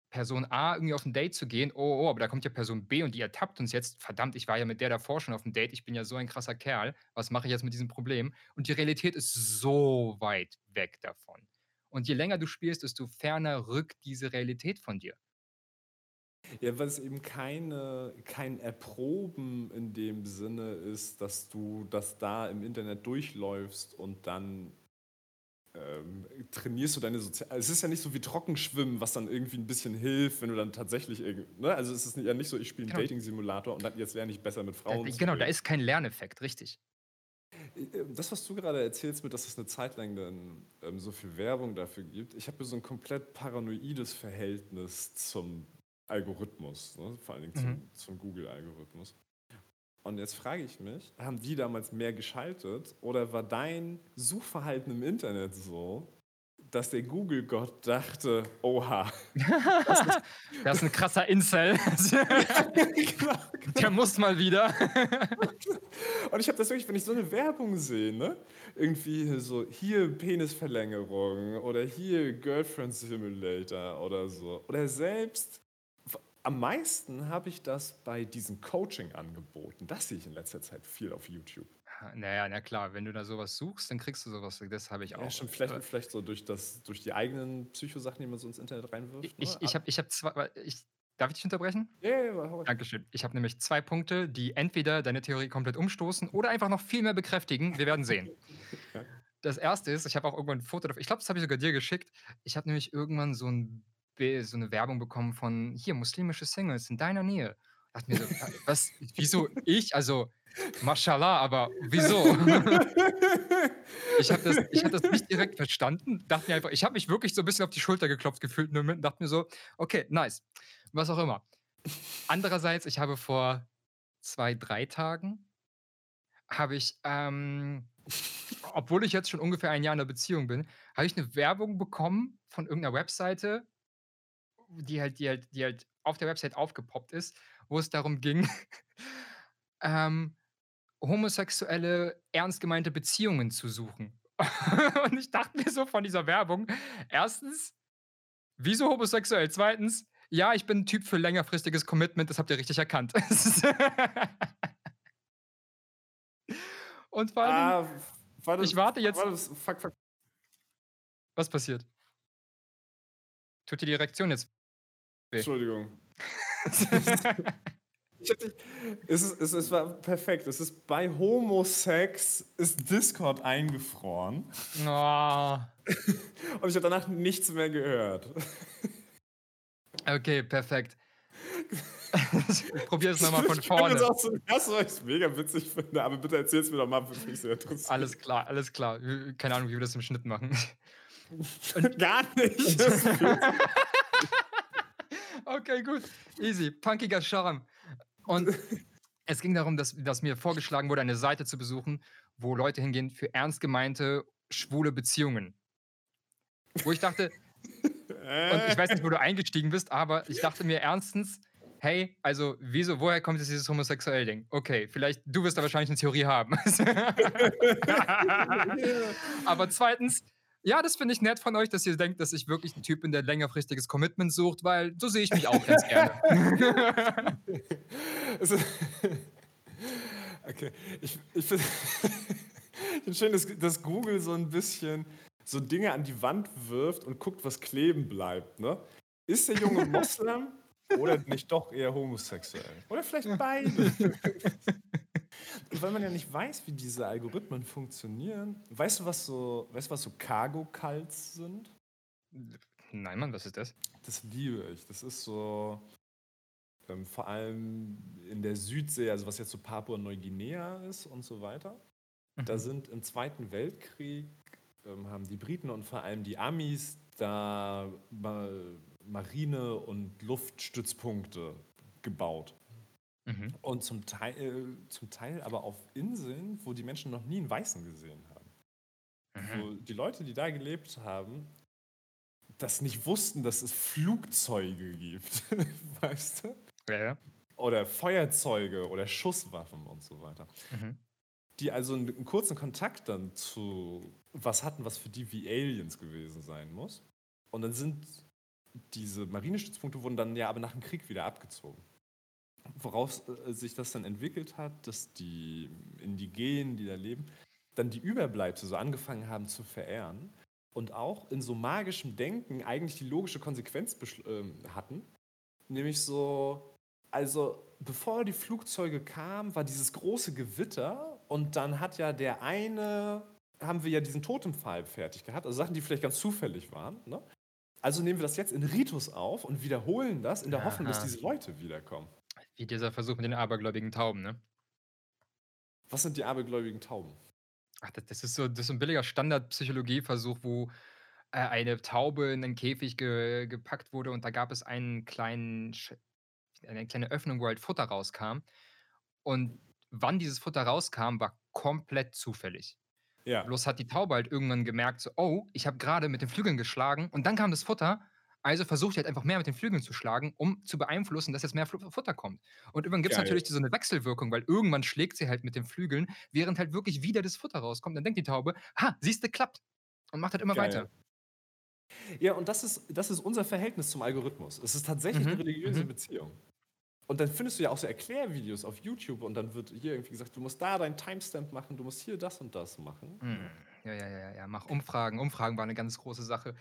Person A irgendwie auf ein Date zu gehen, oh, oh, aber da kommt ja Person B und die ertappt uns jetzt. Verdammt, ich war ja mit der davor schon auf dem Date, ich bin ja so ein krasser Kerl. Was mache ich jetzt mit diesem Problem? Und die Realität ist so weit weg davon. Und je länger du spielst, desto ferner rückt diese Realität von dir. Ja, weil es eben keine, kein Erproben in dem Sinne ist, dass du das da im Internet durchläufst und dann ähm, trainierst du deine Sozial... Es ist ja nicht so wie Trockenschwimmen, was dann irgendwie ein bisschen hilft, wenn du dann tatsächlich... irgend- Ne? Also es ist ja nicht so, ich spiele einen Genau. Dating-Simulator und dann, jetzt lerne ich besser mit Da, Frauen zu genau, da ist kein Lerneffekt, richtig. Äh, Das, was du gerade erzählst, mit, dass es eine Zeit lang dann ähm, so viel Werbung dafür gibt, ich habe so ein komplett paranoides Verhältnis zum Algorithmus, ne? vor allen Dingen zum, Mhm. zum Google-Algorithmus. Und jetzt frage ich mich, haben die damals mehr geschaltet oder war dein Suchverhalten im Internet so, dass der Google-Gott dachte, oha, Das ist ein krasser Incel. Der muss mal wieder. Und ich habe das wirklich, wenn ich so eine Werbung sehe, ne? irgendwie so hier Penisverlängerung oder hier Girlfriend Simulator oder so. Oder selbst, am meisten habe ich das bei diesen Coaching-Angeboten. Das sehe ich in letzter Zeit viel auf YouTube. Naja, na klar, wenn du da sowas suchst, dann kriegst du sowas. Das habe ich auch. Ja, schon vielleicht, Äh, vielleicht so durch, das, durch die eigenen Psychosachen, die man so ins Internet reinwirft. Ich, ich, ne? ich habe ich hab zwei. Ich, darf ich dich unterbrechen? Ja, ja, ja. Dankeschön. Ich habe nämlich zwei Punkte, die entweder deine Theorie komplett umstoßen oder einfach noch viel mehr bekräftigen. Wir werden sehen. Ja. Das erste ist, ich habe auch irgendwann ein Foto davon. Ich glaube, das habe ich sogar dir geschickt. Ich habe nämlich irgendwann so, ein, so eine Werbung bekommen von hier, muslimische Singles in deiner Nähe. Dachte mir so, wa- was, wieso ich? Also, mashallah, aber wieso? Ich habe das, hab das nicht direkt verstanden. Dachte mir einfach, ich habe mich wirklich so ein bisschen auf die Schulter geklopft gefühlt und dachte mir so, okay, nice. Was auch immer. Andererseits, ich habe vor zwei, drei Tagen, habe ich, ähm, obwohl ich jetzt schon ungefähr ein Jahr in der Beziehung bin, habe ich eine Werbung bekommen von irgendeiner Webseite, die halt, die halt, die halt auf der Website aufgepoppt ist, wo es darum ging, ähm, homosexuelle, ernst gemeinte Beziehungen zu suchen. Und ich dachte mir so von dieser Werbung, erstens, wieso homosexuell? Zweitens, ja, ich bin ein Typ für längerfristiges Commitment, das habt ihr richtig erkannt. Und vor Dingen, ah, warte, ich warte jetzt, warte, fuck, fuck. was passiert? Tut dir die Reaktion jetzt Entschuldigung. Ich es, ist, es, es war perfekt. Es ist bei Homosex ist Discord eingefroren Oh, und ich habe danach nichts mehr gehört. okay, perfekt. ich probiere es nochmal von Ich kann das vorne. auch zum ersten Mal, ich mega witzig finde, aber bitte erzähl es mir doch mal, würde mich sehr interessieren. Alles klar, alles klar. Keine Ahnung, wie wir das im Schnitt machen. Gar nicht. Das ist viel zu- Okay, gut. Easy. Punkiger Charme. Und es ging darum, dass, dass mir vorgeschlagen wurde, eine Seite zu besuchen, wo Leute hingehen für ernst gemeinte schwule Beziehungen. Wo ich dachte, Und ich weiß nicht, wo du eingestiegen bist, aber ich dachte mir ernstens, hey, also wieso, woher kommt jetzt dieses homosexuelle Ding? Okay, vielleicht, du wirst da wahrscheinlich eine Theorie haben. aber zweitens, ja, das finde ich nett von euch, dass ihr denkt, dass ich wirklich ein Typ bin, der längerfristiges Commitment sucht, weil so sehe ich mich auch ganz gerne. okay, ich, ich finde find schön, dass, dass Google so ein bisschen so Dinge an die Wand wirft und guckt, was kleben bleibt. Ne? Ist der Junge Moslem oder nicht doch eher homosexuell? Oder vielleicht beide? Und weil man ja nicht weiß, wie diese Algorithmen funktionieren, weißt du, was so, weißt du, was so Cargo-Cults sind? Nein, Mann, was ist das? Das liebe ich. Das ist so ähm, vor allem in der Südsee, also was jetzt so Papua-Neuguinea ist und so weiter. Mhm. Da sind im Zweiten Weltkrieg ähm, haben die Briten und vor allem die Amis da Marine- und Luftstützpunkte gebaut. Mhm. Und zum Teil, äh, zum Teil aber auf Inseln, wo die Menschen noch nie einen Weißen gesehen haben. Mhm. Wo die Leute, die da gelebt haben, das nicht wussten, dass es Flugzeuge gibt. weißt du? Ja, Oder Feuerzeuge oder Schusswaffen und so weiter. Mhm. Die also einen, einen kurzen Kontakt dann zu was hatten, was für die wie Aliens gewesen sein muss. Und dann sind diese Marinestützpunkte wurden dann ja aber nach dem Krieg wieder abgezogen woraus äh, sich das dann entwickelt hat, dass die Indigenen, die da leben, dann die Überbleibsel so angefangen haben zu verehren und auch in so magischem Denken eigentlich die logische Konsequenz äh, hatten. Nämlich so, also bevor die Flugzeuge kamen, war dieses große Gewitter und dann hat ja der eine, haben wir ja diesen Totempfahl fertig gehabt, also Sachen, die vielleicht ganz zufällig waren. Ne? Also nehmen wir das jetzt in Ritus auf und wiederholen das in der Hoffnung, dass diese Leute wiederkommen. Wie dieser Versuch mit den abergläubigen Tauben, ne? Was sind die abergläubigen Tauben? Ach, das, das ist so, das ist so ein billiger Standardpsychologieversuch, wo äh, eine Taube in einen Käfig ge gepackt wurde und da gab es einen kleinen, eine kleine Öffnung, wo halt Futter rauskam. Und wann dieses Futter rauskam, war komplett zufällig. Ja. Bloß hat die Taube halt irgendwann gemerkt, so, oh, ich habe gerade mit den Flügeln geschlagen und dann kam das Futter also versucht halt einfach mehr mit den Flügeln zu schlagen, um zu beeinflussen, dass jetzt mehr Futter kommt. Und irgendwann gibt es natürlich so eine Wechselwirkung, weil irgendwann schlägt sie halt mit den Flügeln, während halt wirklich wieder das Futter rauskommt. Dann denkt die Taube, ha, siehst du, klappt. Und macht halt immer Geil. weiter. Ja, und das ist, das ist unser Verhältnis zum Algorithmus. Es ist tatsächlich mhm. eine religiöse mhm. Beziehung. Und dann findest du ja auch so Erklärvideos auf YouTube und dann wird hier irgendwie gesagt, du musst da deinen Timestamp machen, du musst hier das und das machen. Mhm. Ja, ja, ja, ja, mach Umfragen. Umfragen war eine ganz große Sache.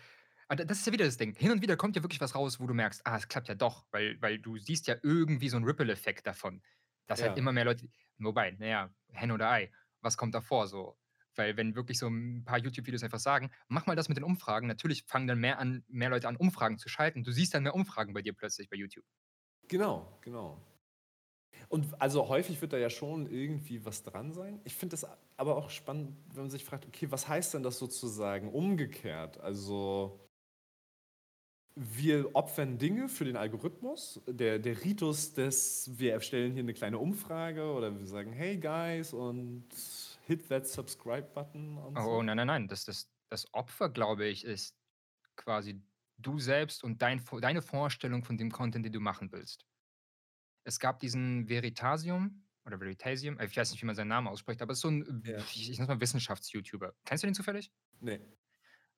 Aber das ist ja wieder das Ding. Hin und wieder kommt ja wirklich was raus, wo du merkst, ah, es klappt ja doch, weil, weil du siehst ja irgendwie so einen Ripple-Effekt davon. Dass halt immer mehr Leute, wobei, naja, Hen oder Ei, was kommt davor so? Weil wenn wirklich so ein paar YouTube-Videos einfach sagen, mach mal das mit den Umfragen, natürlich fangen dann mehr an, mehr Leute an, Umfragen zu schalten. Du siehst dann mehr Umfragen bei dir plötzlich bei YouTube. Genau, genau. Und also häufig wird da ja schon irgendwie was dran sein. Ich finde das aber auch spannend, wenn man sich fragt, okay, was heißt denn das sozusagen umgekehrt? Also wir opfern Dinge für den Algorithmus. Der, der Ritus des, wir erstellen hier eine kleine Umfrage oder wir sagen, hey guys und hit that subscribe button. oh, so. nein, nein, nein. Das, das, das Opfer, glaube ich, ist quasi du selbst und dein, deine Vorstellung von dem Content, den du machen willst. Es gab diesen Veritasium oder Veritasium, ich weiß nicht, wie man seinen Namen ausspricht, aber es ist so ein, ja. ich, ich nenne mal Wissenschafts-YouTuber. Kennst du den zufällig? Nee.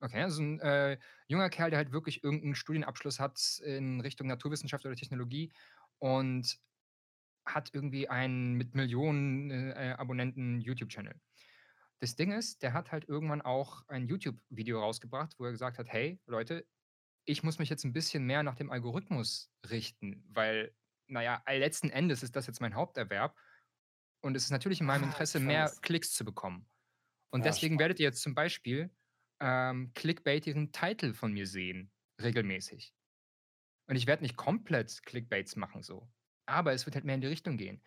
Okay, also ein äh, junger Kerl, der halt wirklich irgendeinen Studienabschluss hat in Richtung Naturwissenschaft oder Technologie und hat irgendwie einen mit Millionen äh, Abonnenten YouTube-Channel. Das Ding ist, der hat halt irgendwann auch ein YouTube-Video rausgebracht, wo er gesagt hat, hey Leute, ich muss mich jetzt ein bisschen mehr nach dem Algorithmus richten, weil, naja, letzten Endes ist das jetzt mein Haupterwerb und es ist natürlich in meinem ah, Interesse, mehr Klicks zu bekommen. Und ja, deswegen spannend. werdet ihr jetzt zum Beispiel ähm, clickbaitigen Titel von mir sehen, regelmäßig. Und ich werde nicht komplett Clickbaits machen so, aber es wird halt mehr in die Richtung gehen.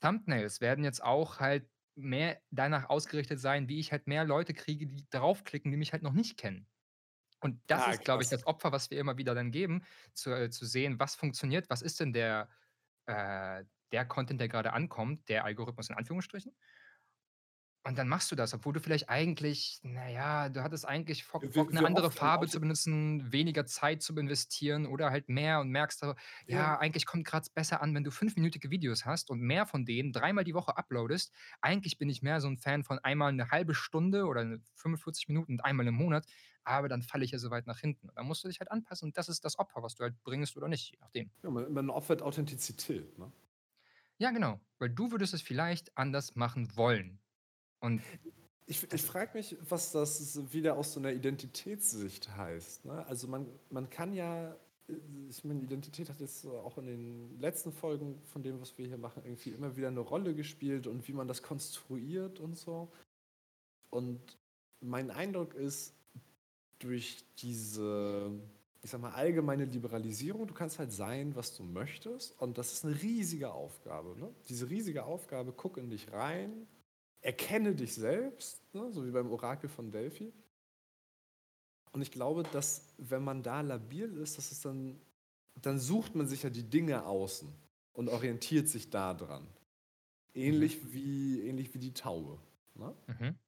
Thumbnails werden jetzt auch halt mehr danach ausgerichtet sein, wie ich halt mehr Leute kriege, die draufklicken, die mich halt noch nicht kennen. Und das ah, ist, glaube ich, das Opfer, was wir immer wieder dann geben, zu, äh, zu sehen, was funktioniert, was ist denn der, äh, der Content, der gerade ankommt, der Algorithmus in Anführungsstrichen. Und dann machst du das, obwohl du vielleicht eigentlich na ja, du hattest eigentlich Bock Wie Bock 'ne wie andere Farbe zu benutzen, weniger Zeit zu investieren oder halt mehr und merkst Ja. „Ja, eigentlich kommt grad's besser an, wenn du fünfminütige Videos hast und mehr von denen dreimal die Woche uploadest. Eigentlich bin ich mehr so 'n Fan von einmal 'ne 1/2 Stunde oder 'ne 45 Minuten und einmal im Monat, aber dann falle ich ja so weit nach hinten.“ Und dann musst du dich halt anpassen und das ist das Opfer, was du halt bringst oder nicht, je nachdem. Ja, man man opfert Authentizität, ne? Ja, genau, weil du würdest es vielleicht anders machen wollen. Und Ich ich frage mich, was das wieder aus so 'ner Identitätssicht heißt, ne? Also, man man kann ja ich meine, Identität hat jetzt auch in den letzten Folgen von dem, was wir hier machen, irgendwie immer wieder 'ne Rolle gespielt und wie man das konstruiert und so. Und mein Eindruck ist, durch diese, ich sage mal, allgemeine Liberalisierung du kannst halt sein, was du möchtest und das ist 'ne riesige Aufgabe, ne? Diese riesige Aufgabe: Guck in dich rein, erkenne dich selbst, ne, so wie beim Orakel von Delphi. Und ich glaube, dass, wenn man da labil ist, dass es dann dann sucht man sich ja die Dinge außen und orientiert sich da dran. Mhm. Ähnlich wie ähnlich wie die Taube, ne? Mhm.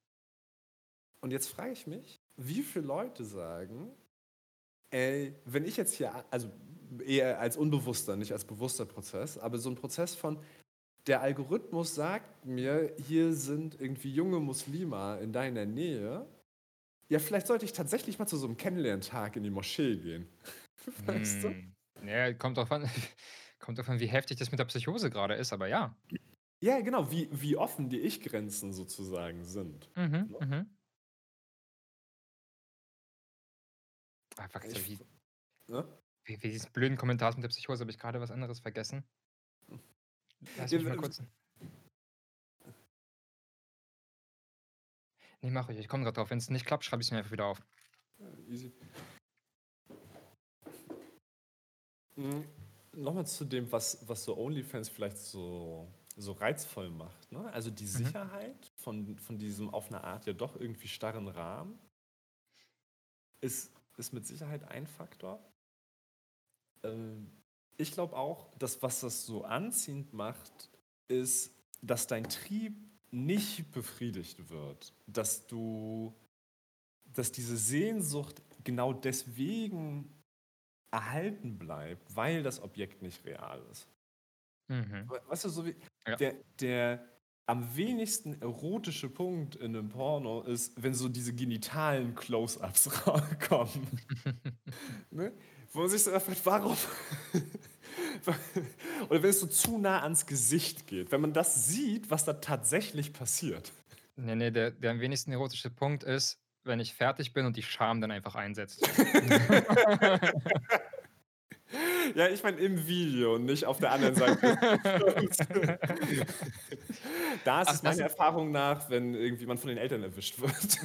Und jetzt frage ich mich, wie viele Leute sagen: „Ey, wenn ich jetzt hier a“ also, eher als unbewusster, nicht als bewusster Prozess, aber so 'n Prozess von: Der Algorithmus sagt mir, hier sind irgendwie junge Muslime in deiner Nähe. Ja, vielleicht sollte ich tatsächlich mal zu so 'nem Kennenlerntag in die Moschee gehen. Weißt du? Hm, ja, kommt drauf an kommt drauf an, wie heftig das mit der Psychose grade ist, aber ja. Ja, genau, wie wie offen die Ich-Grenzen sozusagen sind, Mhm, ne? mhm. Ich f ne? wie wie diesen blöden Kommentar mit der Psychose habe ich grade was anderes vergessen. Lass mich mal kurz Ne, mach ruhig, ich komme grad drauf. Wenn's nicht klappt, schreibe ich's mir einfach wieder auf. Ja, easy. Hm, noch mal zu dem, was was so OnlyFans vielleicht so so reizvoll macht, ne? Also, die Mhm. Sicherheit von von diesem auf 'ne Art ja doch irgendwie starren Rahmen ist ist mit Sicherheit ein Faktor. Ähm, ich glaube auch, dass was das so anziehend macht, ist, dass dein Trieb nicht befriedigt wird. Dass du dass diese Sehnsucht genau deswegen erhalten bleibt, weil das Objekt nicht real ist. Mhm. We weißt du, so wie Ja. der der am wenigsten erotische Punkt in 'nem Porno ist, wenn so diese genitalen Close-ups rauskommen. Ne? Wo man sich so fragt: „Warum?“ Wa oder wenn es so zu nah ans Gesicht geht, wenn man das sieht, was da tatsächlich passiert. Ne, ne, der der am wenigsten erotische Punkt ist, wenn ich fertig bin und die Scham dann einfach einsetzt. Ja, ich meine im Video, nicht auf der anderen Seite. Da ist Ach, es meiner Erfahrung nach, wenn irgendwie man von den Eltern erwischt wird.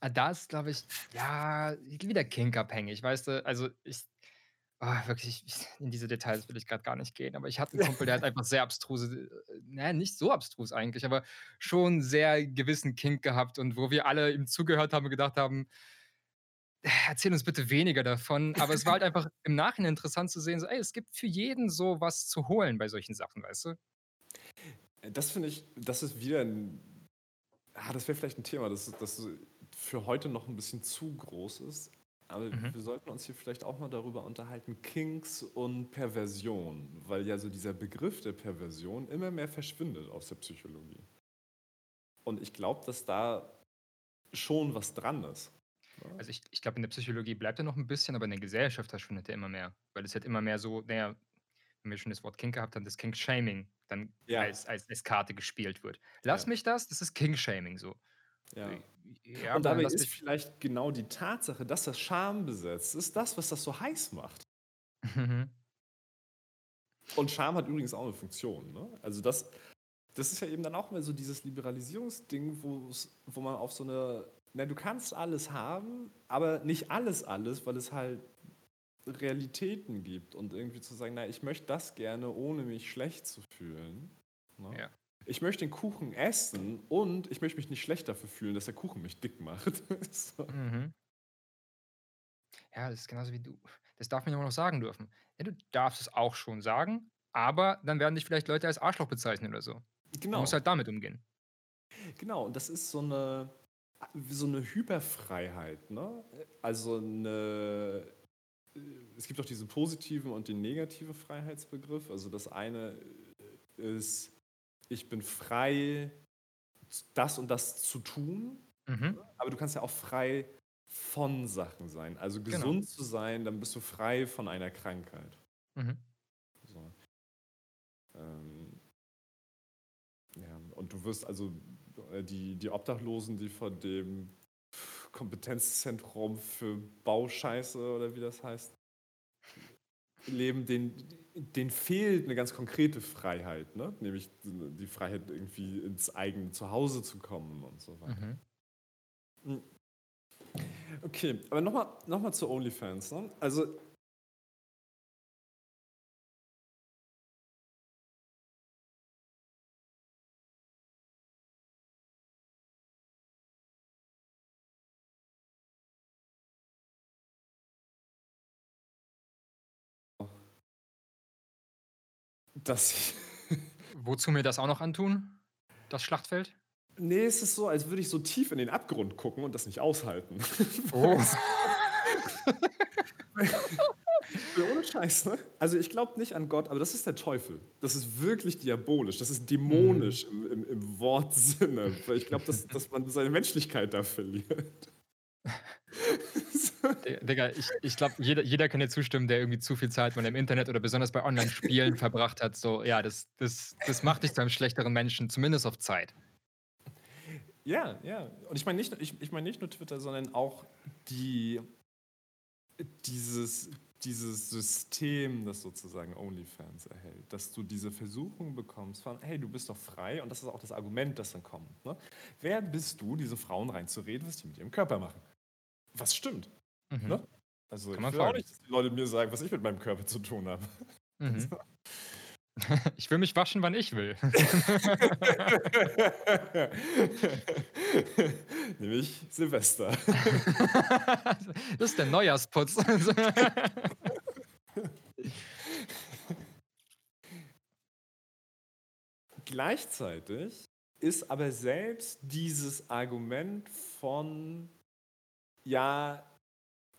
Ah, da ist, glaube ich, ja, wieder kink-abhängig, weißt du? Also, ich ah, wirklich, ich in diese Details will ich grad gar nicht gehen, aber ich hatte 'n Kumpel, der hat einfach sehr abstruse äh, na ja, nicht so abstrus eigentlich, aber schon sehr gewissen Kink gehabt und wo wir alle ihm zugehört haben und gedacht haben: „Erzähl uns bitte weniger davon.“ Aber es war halt einfach im Nachhinein interessant zu sehen, so: Ey, es gibt für jeden so was zu holen bei solchen Sachen, weißt du? Äh, das finde ich das ist wieder 'n ah, das wäre vielleicht 'n Thema, das das für heute noch 'n bisschen zu groß ist. Aber Mhm. wir sollten uns hier vielleicht auch mal darüber unterhalten, Kinks und Perversion, weil ja so dieser Begriff der Perversion immer mehr verschwindet aus der Psychologie. Und ich glaube, dass da schon was dran ist, ne? Also, ich ich glaube, in der Psychologie bleibt er noch 'n bisschen, aber in der Gesellschaft verschwindet er immer mehr, weil es halt immer mehr so na ja, wenn wir schon das Wort Kink gehabt haben, das Kink-Shaming dann Ja. als als als Karte gespielt wird. „Lass Ja. mich das, das ist Kink-Shaming“, so. Ja. Ja, Und dabei ist vielleicht genau die Tatsache, dass das schambesetzt ist, das, was das so heiß macht. Mhm. Und Scham hat übrigens auch 'ne Funktion, ne? Also, das das ist ja eben dann auch immer so dieses Liberalisierungsding, wo man auf so 'ne na, du kannst alles haben, aber nicht alles, alles, weil es halt Realitäten gibt und irgendwie zu sagen: „Na, ich möchte das gerne, ohne mich schlecht zu fühlen“, ne? Ja. Ich möchte den Kuchen essen und ich möchte mich nicht schlecht dafür fühlen, dass der Kuchen mich dick macht. So. Mhm. Ja, das ist genauso wie du das darf man auch noch sagen dürfen. Ja, du darfst es auch schon sagen, aber dann werden dich vielleicht Leute als Arschloch bezeichnen oder so. Du musst Genau. halt damit umgehen. Genau, und das ist so eine, so eine Hyperfreiheit. Ne? Also eine, es gibt auch diesen positiven und den negativen Freiheitsbegriff. Also das eine ist, ich bin frei, das und das zu tun, Mhm. aber du kannst ja auch frei von Sachen sein. Also Genau. gesund zu sein, dann bist du frei von einer Krankheit. Mhm. So. Ähm, ja, und du wirst also äh, die, die Obdachlosen, die von dem Kompetenzzentrum für Bauscheiße oder wie das heißt, leben, denen, denen fehlt eine ganz konkrete Freiheit, ne? nämlich die Freiheit, irgendwie ins eigene Zuhause zu kommen und so weiter. Mhm. Okay, aber nochmal noch mal zu OnlyFans. Ne? Also dass Wozu mir das auch noch antun? Das Schlachtfeld? Nee, es ist so, als würde ich so tief in den Abgrund gucken und das nicht aushalten. Oh. Ohne Scheiß, ne? Also ich glaube nicht an Gott, aber das ist der Teufel. Das ist wirklich diabolisch, das ist dämonisch im, im, im Wortsinne. Weil ich glaube, dass, dass man seine Menschlichkeit da verliert. Di- Digga, ich, ich glaube, jeder, jeder kann dir zustimmen, der irgendwie zu viel Zeit mal im Internet oder besonders bei Online-Spielen verbracht hat. So, ja, das, das, das macht dich zu einem schlechteren Menschen, zumindest auf Zeit. Ja, ja. Und ich meine nicht, ich, ich mein nicht nur Twitter, sondern auch die, dieses, dieses System, das sozusagen OnlyFans erhält, dass du diese Versuchung bekommst von, hey, du bist doch frei und das ist auch das Argument, das dann kommt. Ne? Wer bist du, diese Frauen reinzureden, was die mit ihrem Körper machen? Was stimmt? Mhm. Ne? Also Kann ich man will auch nicht, dass die Leute mir sagen, was ich mit meinem Körper zu tun habe. Mhm. Ich will mich waschen, wann ich will. Nämlich Silvester. Das ist der Neujahrsputz. Gleichzeitig ist aber selbst dieses Argument von, ja,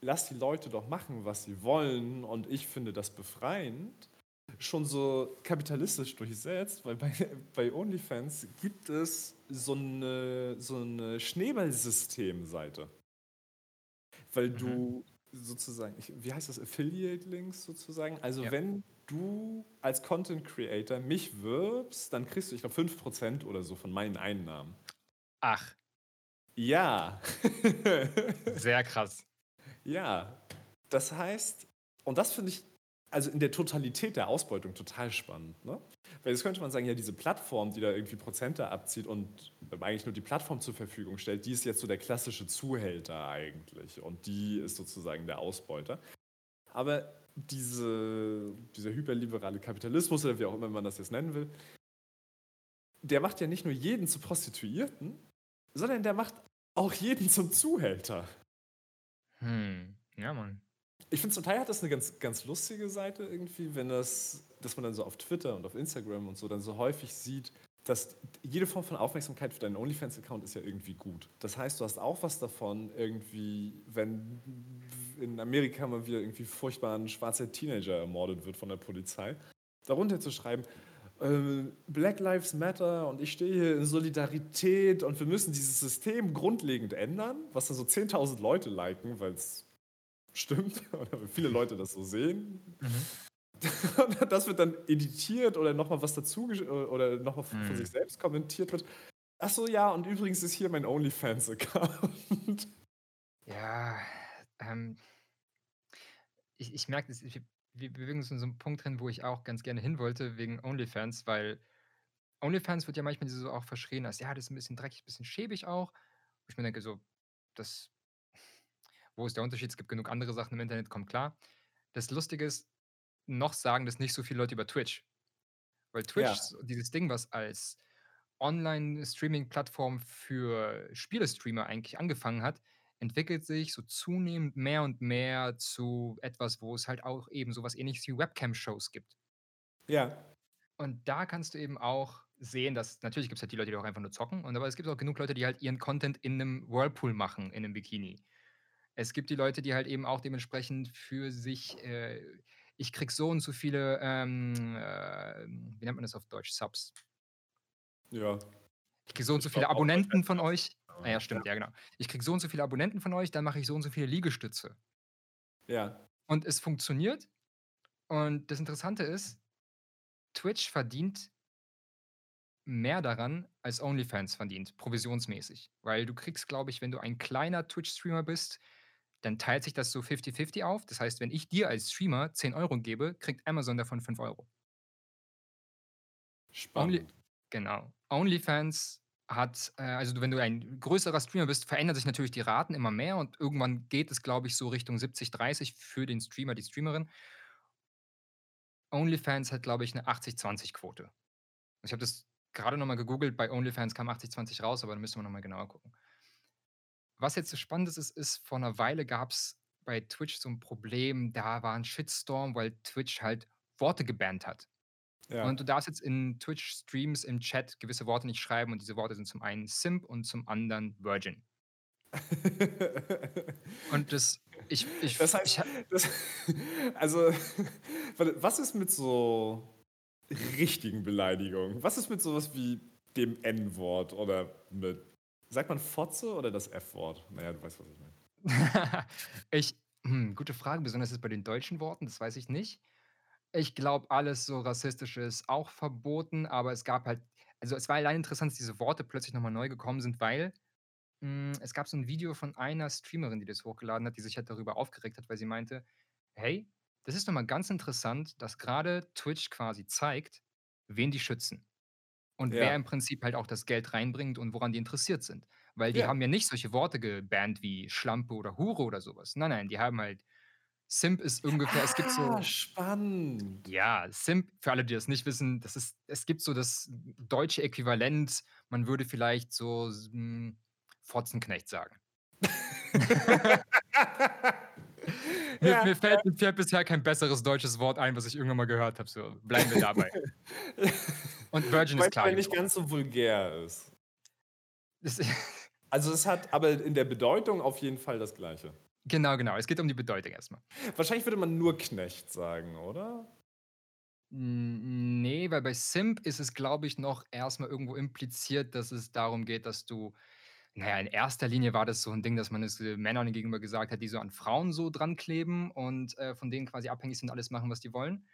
lass die Leute doch machen, was sie wollen und ich finde das befreiend, schon so kapitalistisch durchsetzt, weil bei, bei OnlyFans gibt es so eine, so eine Schneeballsystemseite. Weil du sozusagen, ich, wie heißt das, Affiliate-Links sozusagen? Also Ja. wenn du als Content Creator mich wirbst, dann kriegst du, ich glaube, 5% oder so von meinen Einnahmen. Ach, Ja. sehr krass. Ja. Das heißt, und das finde ich also in der Totalität der Ausbeutung total spannend. Ne? Weil jetzt könnte man sagen, ja, diese Plattform, die da irgendwie Prozente abzieht und eigentlich nur die Plattform zur Verfügung stellt, die ist jetzt so der klassische Zuhälter eigentlich. Und die ist sozusagen der Ausbeuter. Aber diese, dieser hyperliberale Kapitalismus oder wie auch immer man das jetzt nennen will, der macht ja nicht nur jeden zu Prostituierten, sondern der macht auch jeden zum Zuhälter. Hm. Ja, Mann. Ich finde, zum Teil hat das eine ganz, ganz lustige Seite irgendwie, wenn das, dass man dann so auf Twitter und auf Instagram und so dann so häufig sieht, dass jede Form von Aufmerksamkeit für deinen OnlyFans-Account ist ja irgendwie gut. Das heißt, du hast auch was davon, irgendwie, wenn in Amerika mal wieder irgendwie furchtbar ein schwarzer Teenager ermordet wird von der Polizei, darunter zu schreiben, Black Lives Matter und ich stehe hier in Solidarität und wir müssen dieses System grundlegend ändern, was dann so 10.000 Leute liken, weil es stimmt oder viele Leute das so sehen. Und das wird dann editiert oder nochmal was dazu gesch- oder nochmal von Mhm. sich selbst kommentiert wird. Ach so, ja, und übrigens ist hier mein OnlyFans-Account. Ja, ähm, ich, ich merke, dass wir, bewegen uns in so einem Punkt drin, wo ich auch ganz gerne hin wollte, wegen OnlyFans, weil OnlyFans wird ja manchmal so auch verschrien als, ja, das ist ein bisschen dreckig, ein bisschen schäbig auch. Wo ich mir denke, so, das, wo ist der Unterschied? Es gibt genug andere Sachen im Internet, kommt klar. Das Lustige ist, noch sagen das nicht so viele Leute über Twitch. Weil Twitch, Ja. so dieses Ding, was als Online-Streaming-Plattform für Spielestreamer eigentlich angefangen hat, entwickelt sich so zunehmend mehr und mehr zu etwas, wo es halt auch eben sowas ähnliches wie Webcam-Shows gibt. Ja, Und da kannst du eben auch sehen, dass natürlich gibt es halt die Leute, die auch einfach nur zocken, und aber es gibt auch genug Leute, die halt ihren Content in einem Whirlpool machen, in einem Bikini. Es gibt die Leute, die halt eben auch dementsprechend für sich, äh ich krieg so und so viele, ähm, äh, wie nennt man das auf Deutsch? Subs. Ja. Ich kriege so und so viele Abonnenten von euch. Ah ja, stimmt, ja, genau. Ich kriege so und so viele Abonnenten von euch, dann mache ich so und so viele Liegestütze. Ja. Und es funktioniert. Und das Interessante ist, Twitch verdient mehr daran, als OnlyFans verdient, provisionsmäßig. Weil du kriegst, glaube ich, wenn du ein kleiner Twitch-Streamer bist, dann teilt sich das so 50-50 auf. Das heißt, wenn ich dir als Streamer 10 Euro gebe, kriegt Amazon davon 5 Euro. Only Spannend. genau. OnlyFans hat, äh also, wenn du ein größerer Streamer bist, verändern sich natürlich die Raten immer mehr und irgendwann geht es, glaube ich, so Richtung 70-30 für den Streamer, die Streamerin. OnlyFans hat, glaube ich, 'ne 80-20-Quote. Ich habe das grade noch mal gegoogelt, bei OnlyFans kam 80-20 raus, aber da müssen wir noch mal genauer gucken. Was jetzt so spannend ist, ist vor 'ner Weile gab's bei Twitch so 'n Problem, da war 'n Shitstorm, weil Twitch halt Worte gebannt hat. Ja. Und du darfst jetzt in Twitch-Streams im Chat gewisse Worte nicht schreiben und diese Worte sind zum einen Simp und zum anderen Virgin. Und das ich ich Das heißt, ich das also, was ist mit so richtigen Beleidigungen? Was ist mit so was wie dem N-Wort oder mit sagt man Fotze oder das F-Wort? Na ja, du weißt, was ich meine. Ich hm, gute Frage, besonders jetzt bei den deutschen Worten, das weiß ich nicht. Ich glaube, alles so Rassistische ist auch verboten, aber es gab halt also, es war allein interessant, dass diese Worte plötzlich noch mal neu gekommen sind, weil, hm, es gab so 'n Video von einer Streamerin, die das hochgeladen hat, die sich halt darüber aufgeregt hat, weil sie meinte: „Hey, das ist doch mal ganz interessant, dass grade Twitch quasi zeigt, wen die schützen und wer Ja. im Prinzip halt auch das Geld reinbringt und woran die interessiert sind.“ Weil die Ja. haben ja nicht solche Worte gebannt wie Schlampe oder Hure oder so was. Nein, nein, die haben halt Simp ist ungefähr es gibt Ah, so spannend. ja, Simp, für alle, die das nicht wissen, das ist es gibt so das deutsche Äquivalent. Man würde vielleicht so s hm, Fotzenknecht sagen. Mir Ja, mir fällt mir fällt bisher kein besseres deutsches Wort ein, was ich irgendwann mal gehört habe, so bleiben wir dabei. Und Virgin ist klar aber nicht geworden. ganz so vulgär ist. Das Also, es hat aber in der Bedeutung auf jeden Fall das Gleiche. Genau, genau. Es geht um die Bedeutung erst mal. Wahrscheinlich würde man nur Knecht sagen, oder? N ne, weil bei Simp ist es, glaube ich, noch erst mal irgendwo impliziert, dass es darum geht, dass du na ja, in erster Linie war das so 'n Ding, dass man es, äh, Männern gegenüber gesagt hat, die so an Frauen so dran kleben und, äh, von denen quasi abhängig sind, alles machen, was die wollen.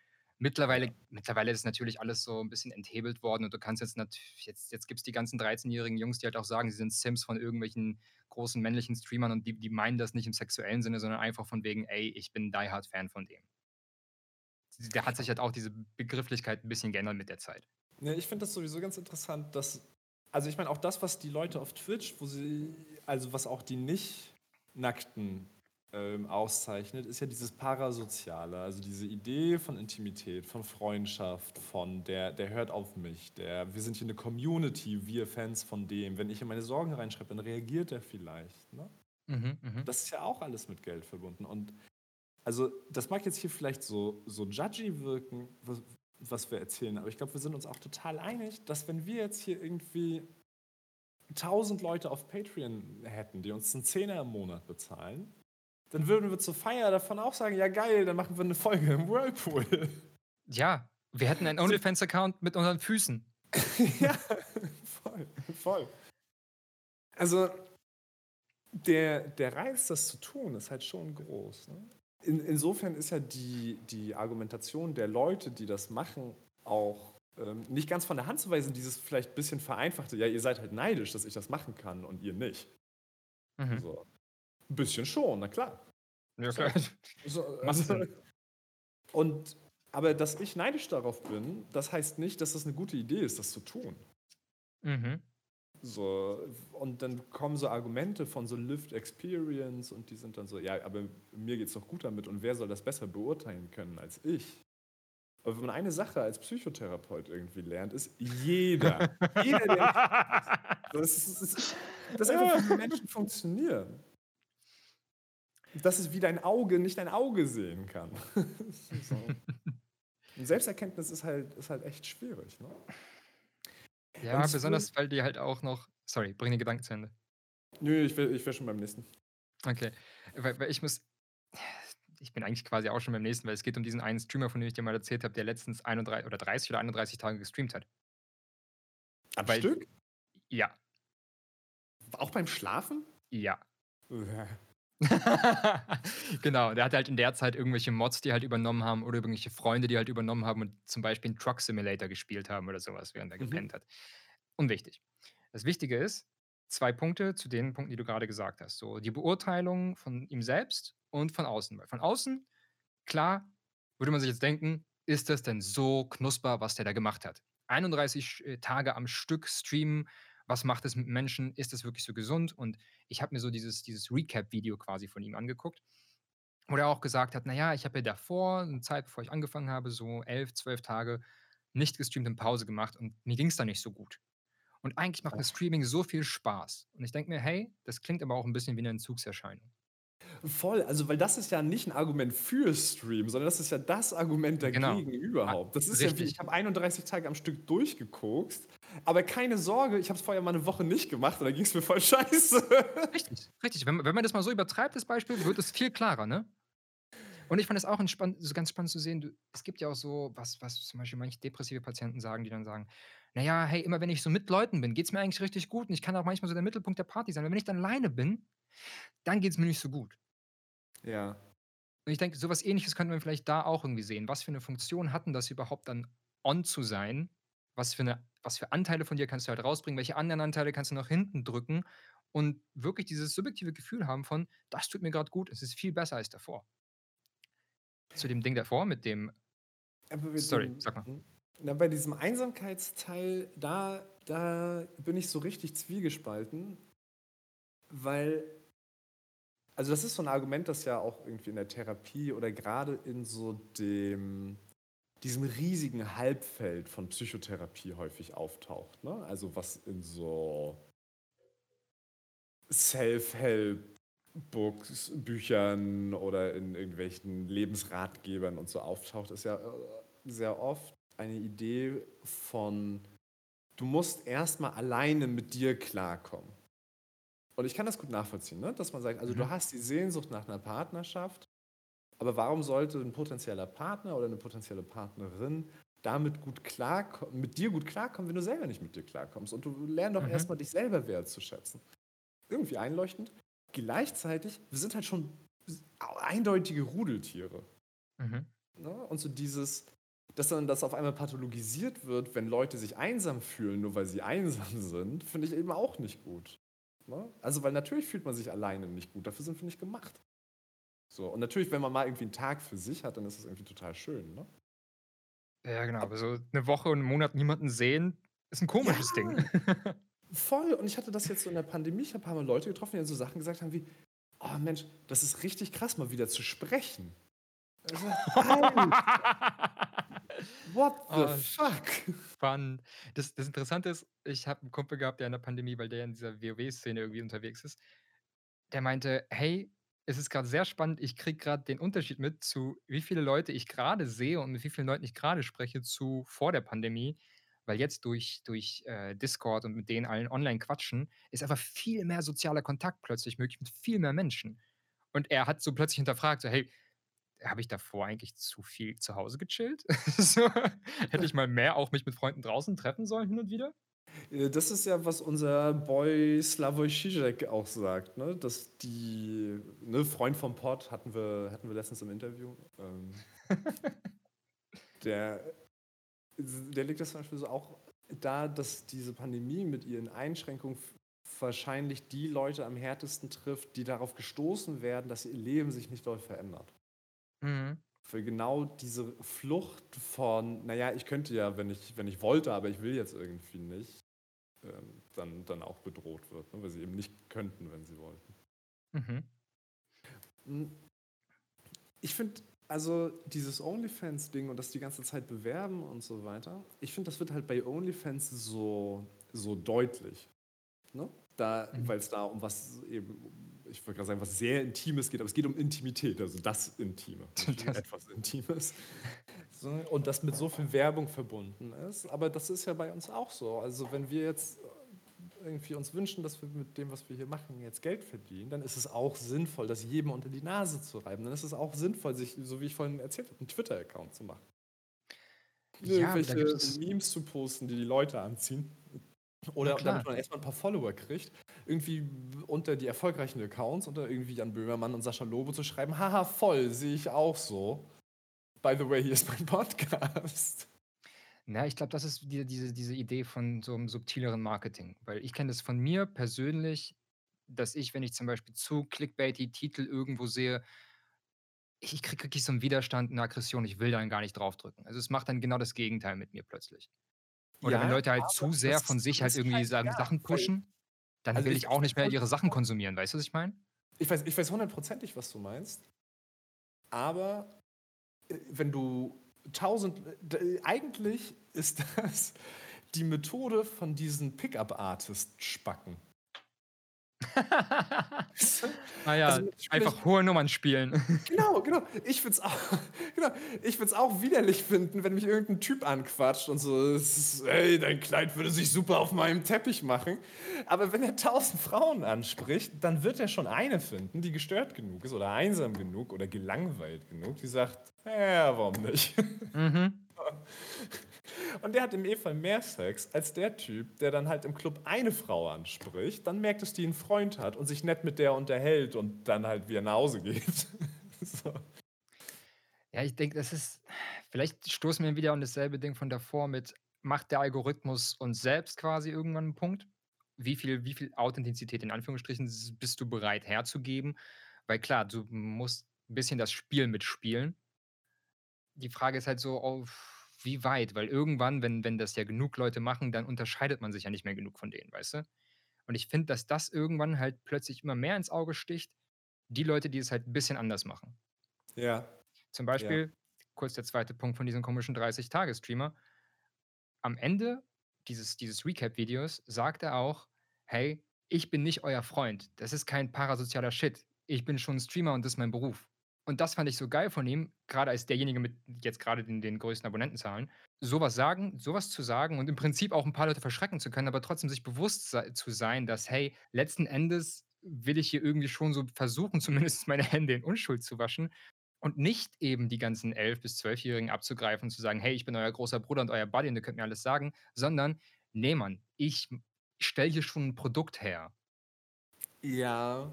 Ja. Mittlerweile mittlerweile ist natürlich alles so 'n bisschen enthebelt worden und du kannst jetzt natü jetzt jetzt gibt's die ganzen dreizehnjährigen Jungs, die halt auch sagen, sie sind Simps von irgendwelchen großen männlichen Streamern und die die meinen das nicht im sexuellen Sinne, sondern einfach von wegen: „Ey, ich bin Die Hard Fan von dem.“ Da hat sich halt auch diese Begrifflichkeit 'n bisschen geändert mit der Zeit. Ne, ich finde das sowieso ganz interessant, dass also, ich meine auch das, was die Leute auf Twitch, wo sie also, was auch die Nicht-Nackten, ähm, auszeichnet, ist ja dieses Parasoziale. Also, diese Idee von Intimität, von Freundschaft, von der der hört auf mich, der wir sind hier 'ne Community, wir Fans von dem. Wenn ich ihm meine Sorgen reinschreibe, dann reagiert er vielleicht, ne? Mhm, mhm. Das ist ja auch alles mit Geld verbunden und also, das mag jetzt hier vielleicht so so judgy wirken, was was wir erzählen, aber ich glaube, wir sind uns auch total einig, dass wenn wir jetzt hier irgendwie 1.000 Leute auf Patreon hätten, die uns 'n Zehner im Monat bezahlen, dann würden wir zur Feier davon auch sagen: „Ja geil, dann machen wir 'ne Folge im Whirlpool.“ Ja, wir hätten einen OnlyFans-Account mit unseren Füßen. Ja, voll, voll. Also, der der Reiz, das zu tun, ist halt schon groß, ne? In insofern ist ja die die Argumentation der Leute, die das machen, auch, ähm, nicht ganz von der Hand zu weisen, dieses vielleicht bisschen vereinfachte: „Ja, ihr seid halt neidisch, dass ich das machen kann und ihr nicht.“ Mhm. So. 'N bisschen schon, na klar. Ja, klar. so, also und aber dass ich neidisch darauf bin, das heißt nicht, dass das 'ne gute Idee ist, das zu tun. Mhm. So, und dann kommen so Argumente von so Lived Experience und die sind dann so: „Ja, aber mir geht's doch gut damit und wer soll das besser beurteilen können als ich?“ Aber wenn man eine Sache als Psychotherapeut irgendwie lernt, ist jeder, jeder, der das ist das ist einfach, wie Menschen funktionieren. Dass es wie dein Auge nicht dein Auge sehen kann. So. Und Selbsterkenntnis ist halt ist halt echt schwierig, ne? Ja, Und besonders, weil die halt auch noch sorry, bring den Gedanken zu Ende. Nö, ich wäre ich wäre schon beim nächsten. Okay, weil weil ich muss ich bin eigentlich quasi auch schon beim nächsten, weil es geht um diesen einen Streamer, von dem ich dir mal erzählt habe, der letztens 31 oder 30 oder 31 Tage gestreamt hat. Am Weil Stück? ja, Auch beim Schlafen? ja. Uah. Genau, der hatte halt in der Zeit irgendwelche Mods, die halt übernommen haben oder irgendwelche Freunde, die halt übernommen haben und zum Beispiel 'n Truck Simulator gespielt haben oder so was, während er Mhm. gepennt hat. Unwichtig. Das Wichtige ist, 2 Punkte zu den Punkten, die du grade gesagt hast. So die Beurteilung von ihm selbst und von außen. Weil von außen, klar, würde man sich jetzt denken: „Ist das denn so knusper, was der da gemacht hat?“ 31 sch äh, Tage am Stück streamen, was macht das mit Menschen? Ist das wirklich so gesund? Und ich habe mir so dieses dieses Recap-Video quasi von ihm angeguckt, wo er auch gesagt hat: „Na ja, ich habe ja davor 'ne Zeit, bevor ich angefangen habe, so 11, 12 Tage nicht gestreamt und Pause gemacht und mir ging's da nicht so gut. Und eigentlich macht mir Ach. Streaming so viel Spaß.“ Und ich denke mir: „Hey, das klingt aber auch 'n bisschen wie 'ne Entzugserscheinung.“ Voll, also weil das ist ja nicht 'n Argument für Stream, sondern das ist ja das Argument Genau. dagegen A überhaupt. Das ist ja wie: richtig. „Ich habe 31 Tage am Stück durchgekokst, aber keine Sorge, ich habe es vorher mal 'ne Woche nicht gemacht und dann ging's mir voll scheiße.“ Richtig, richtig. Wenn man wenn man das mal so übertreibt, das Beispiel, wird es viel klarer, ne? Und ich fand es auch ganz spannend zu sehen, du es gibt ja auch so was was zum Beispiel manche depressive Patienten sagen, die dann sagen: „Na ja, hey, immer wenn ich so mit Leuten bin, geht's mir eigentlich richtig gut und ich kann auch manchmal so der Mittelpunkt der Party sein. Aber wenn ich dann alleine bin, dann geht's mir nicht so gut.“ Ja. Und ich denke, so was Ähnliches könnte man vielleicht da auch irgendwie sehen. Was für 'ne Funktion hat denn das überhaupt dann on zu sein? Was für 'ne was für Anteile von dir kannst du halt rausbringen? Welche anderen Anteile kannst du nach hinten drücken? Und wirklich dieses subjektive Gefühl haben von: „Das tut mir grad gut, es ist viel besser als davor.“ Zu dem Ding davor mit dem sorry, dem sag mal. na, bei diesem Einsamkeitsteil, da da bin ich so richtig zwiegespalten, weil also das ist so 'n Argument, das ja auch irgendwie in der Therapie oder grade in so dem diesem riesigen Halbfeld von Psychotherapie häufig auftaucht, ne? Also, was in so Self-Help-Books Büchern oder in irgendwelchen Lebensratgebern und so auftaucht, ist ja, äh, sehr oft eine Idee von: Du musst erst mal alleine mit dir klarkommen. Und ich kann das gut nachvollziehen, ne, dass man sagt, also, du Mhm. hast die Sehnsucht nach 'ner Partnerschaft, aber warum sollte 'n potenzieller Partner oder 'ne potenzielle Partnerin damit gut klarko mit dir gut klarkommen, wenn du selber nicht mit dir klarkommst? Und du lern doch Mhm. mal dich selber wertzuschätzen. Irgendwie einleuchtend. Gleichzeitig, wir sind halt schon eindeutige Rudeltiere, Mhm. ne? Und so dieses dass dann das auf einmal pathologisiert wird, wenn Leute sich einsam fühlen, nur weil sie einsam sind, finde ich eben auch nicht gut, ne? Also, weil natürlich fühlt man sich alleine nicht gut, dafür sind wir nicht gemacht. So, und natürlich, wenn man mal irgendwie 'n Tag für sich hat, dann ist es irgendwie total schön, ne? Ja, genau, Ab aber so 'ne Woche und 'n Monat niemanden sehen, ist 'n Ja, komisches Ding. voll. Und ich hatte das jetzt so in der Pandemie. Ich habe paar Mal Leute getroffen, die dann so Sachen gesagt haben wie: „Oh Mensch, das ist richtig krass, mal wieder zu sprechen.“ Also, what the Oh, fuck? spannend. Das das Interessante ist, ich habe 'n Kumpel gehabt, der in der Pandemie weil der in dieser WoW-Szene irgendwie unterwegs ist. Der meinte: „Hey, es ist grad sehr spannend. Ich kriege grad den Unterschied mit zu wie viele Leute ich grade sehe und mit wie vielen Leuten ich grade spreche zu vor der Pandemie. Weil jetzt durch durch, äh, Discord und mit denen allen online quatschen, ist einfach viel mehr sozialer Kontakt plötzlich möglich mit viel mehr Menschen.“ Und er hat so plötzlich hinterfragt, so: „Hey, habe ich davor eigentlich zu viel zu Hause gechillt? So, hätte ich mal mehr auch mich mit Freunden draußen treffen sollen hin und wieder?“ Äh, das ist ja, was unser Boy Slavoj Žižek auch sagt, ne? Dass die ne, Freund vom Pod hatten wir hatten wir letztens im Interview. Ähm der der legt das zum Beispiel so auch dar, dass diese Pandemie mit ihren Einschränkungen wahrscheinlich die Leute am härtesten trifft, die darauf gestoßen werden, dass ihr Leben sich nicht doll verändert. Mhm. Für genau diese Flucht von: „Na ja, ich könnte ja, wenn ich wenn ich wollte, aber ich will jetzt irgendwie nicht“, ähm, dann dann auch bedroht wird, ne, weil sie eben nicht könnten, wenn sie wollten. Mhm. Hm. Ich finde, also, dieses OnlyFans-Ding und das die ganze Zeit bewerben und so weiter, ich finde, das wird halt bei OnlyFans so so deutlich, ne? Da Mhm. weil's da um was eben ich wollte grad sagen, was sehr Intimes geht, aber es geht um Intimität, also das Intime, Das etwas Intimes. und das mit so viel Werbung verbunden ist. Aber das ist ja bei uns auch so. Also wenn wir jetzt irgendwie uns wünschen, dass wir mit dem, was wir hier machen, jetzt Geld verdienen, dann ist es auch sinnvoll, das jedem unter die Nase zu reiben. Dann ist es auch sinnvoll, sich, so wie ich vorhin erzählt habe, einen Twitter-Account zu machen. Ja, Irgendwelche Memes zu posten, die die Leute anziehen. Oder damit man erstmal ein paar Follower kriegt, irgendwie unter die erfolgreichen Accounts, unter irgendwie Jan Böhmermann und Sascha Lobo zu schreiben, haha, voll, sehe ich auch so. By the way, hier ist mein Podcast. Na, ich glaube, das ist wieder diese diese Idee von so einem subtileren Marketing, weil ich kenne das von mir persönlich, dass ich, wenn ich zum Beispiel zu clickbaity Titel irgendwo sehe ich kriege wirklich so einen Widerstand, eine Aggression, ich will dann gar nicht draufdrücken. Also, es macht dann genau das Gegenteil mit mir plötzlich. Oder wenn Leute halt zu sehr von sich halt irgendwie sagen Sachen pushen, dann also will ich ich auch nicht mehr ihre Sachen konsumieren. Weißt du, was ich meine? Ich weiß ich weiß hundertprozentig, was du meinst. Aber, äh, wenn du tausend eigentlich ist das die Methode von diesen Pickup-Artist-Spacken. ah ja, also einfach hohe Nummern spielen. Genau, genau. Ich würde es auch, genau, auch widerlich finden, wenn mich irgendein Typ anquatscht und so, hey, dein Kleid würde sich super auf meinem Teppich machen. Aber wenn er tausend Frauen anspricht, dann wird er schon eine finden, die gestört genug ist oder einsam genug oder gelangweilt genug, die sagt, ja, warum nicht? Mhm. Und der hat im E-Fall mehr Sex als der Typ, der dann halt im Club eine Frau anspricht, dann merkt, dass die einen Freund hat und sich nett mit der unterhält und dann halt wieder nach Hause geht. so. Ja, ich denke, das ist, vielleicht stoßen wir wieder an dasselbe Ding von davor mit, macht der Algorithmus uns selbst quasi irgendwann einen Punkt? Wie viel, wie viel Authentizität in Anführungsstrichen bist du bereit herzugeben? Weil klar, du musst ein bisschen das Spiel mitspielen. Die Frage ist halt so, auf wie weit? Weil irgendwann, wenn, wenn das ja genug Leute machen, dann unterscheidet man sich ja nicht mehr genug von denen, weißt du? Und ich finde, dass das irgendwann halt plötzlich immer mehr ins Auge sticht, die Leute, die es halt ein bisschen anders machen. Ja. Zum Beispiel, ja. kurz der zweite Punkt von diesem komischen 30-Tage-Streamer. Am Ende dieses, dieses Recap-Videos sagt er auch, hey, ich bin nicht euer Freund. Das ist kein parasozialer Shit. Ich bin schon Streamer und das ist mein Beruf. Und das fand ich so geil von ihm, gerade als derjenige mit jetzt gerade den, den größten Abonnentenzahlen, sowas sagen, sowas zu sagen und im Prinzip auch ein paar Leute verschrecken zu können, aber trotzdem sich bewusst sei, zu sein, dass, hey, letzten Endes will ich hier irgendwie schon so versuchen, zumindest meine Hände in Unschuld zu waschen und nicht eben die ganzen 11- bis 12-Jährigen abzugreifen und zu sagen, hey, ich bin euer großer Bruder und euer Buddy und ihr könnt mir alles sagen, sondern, nee, Mann, ich stelle hier schon ein Produkt her. Ja,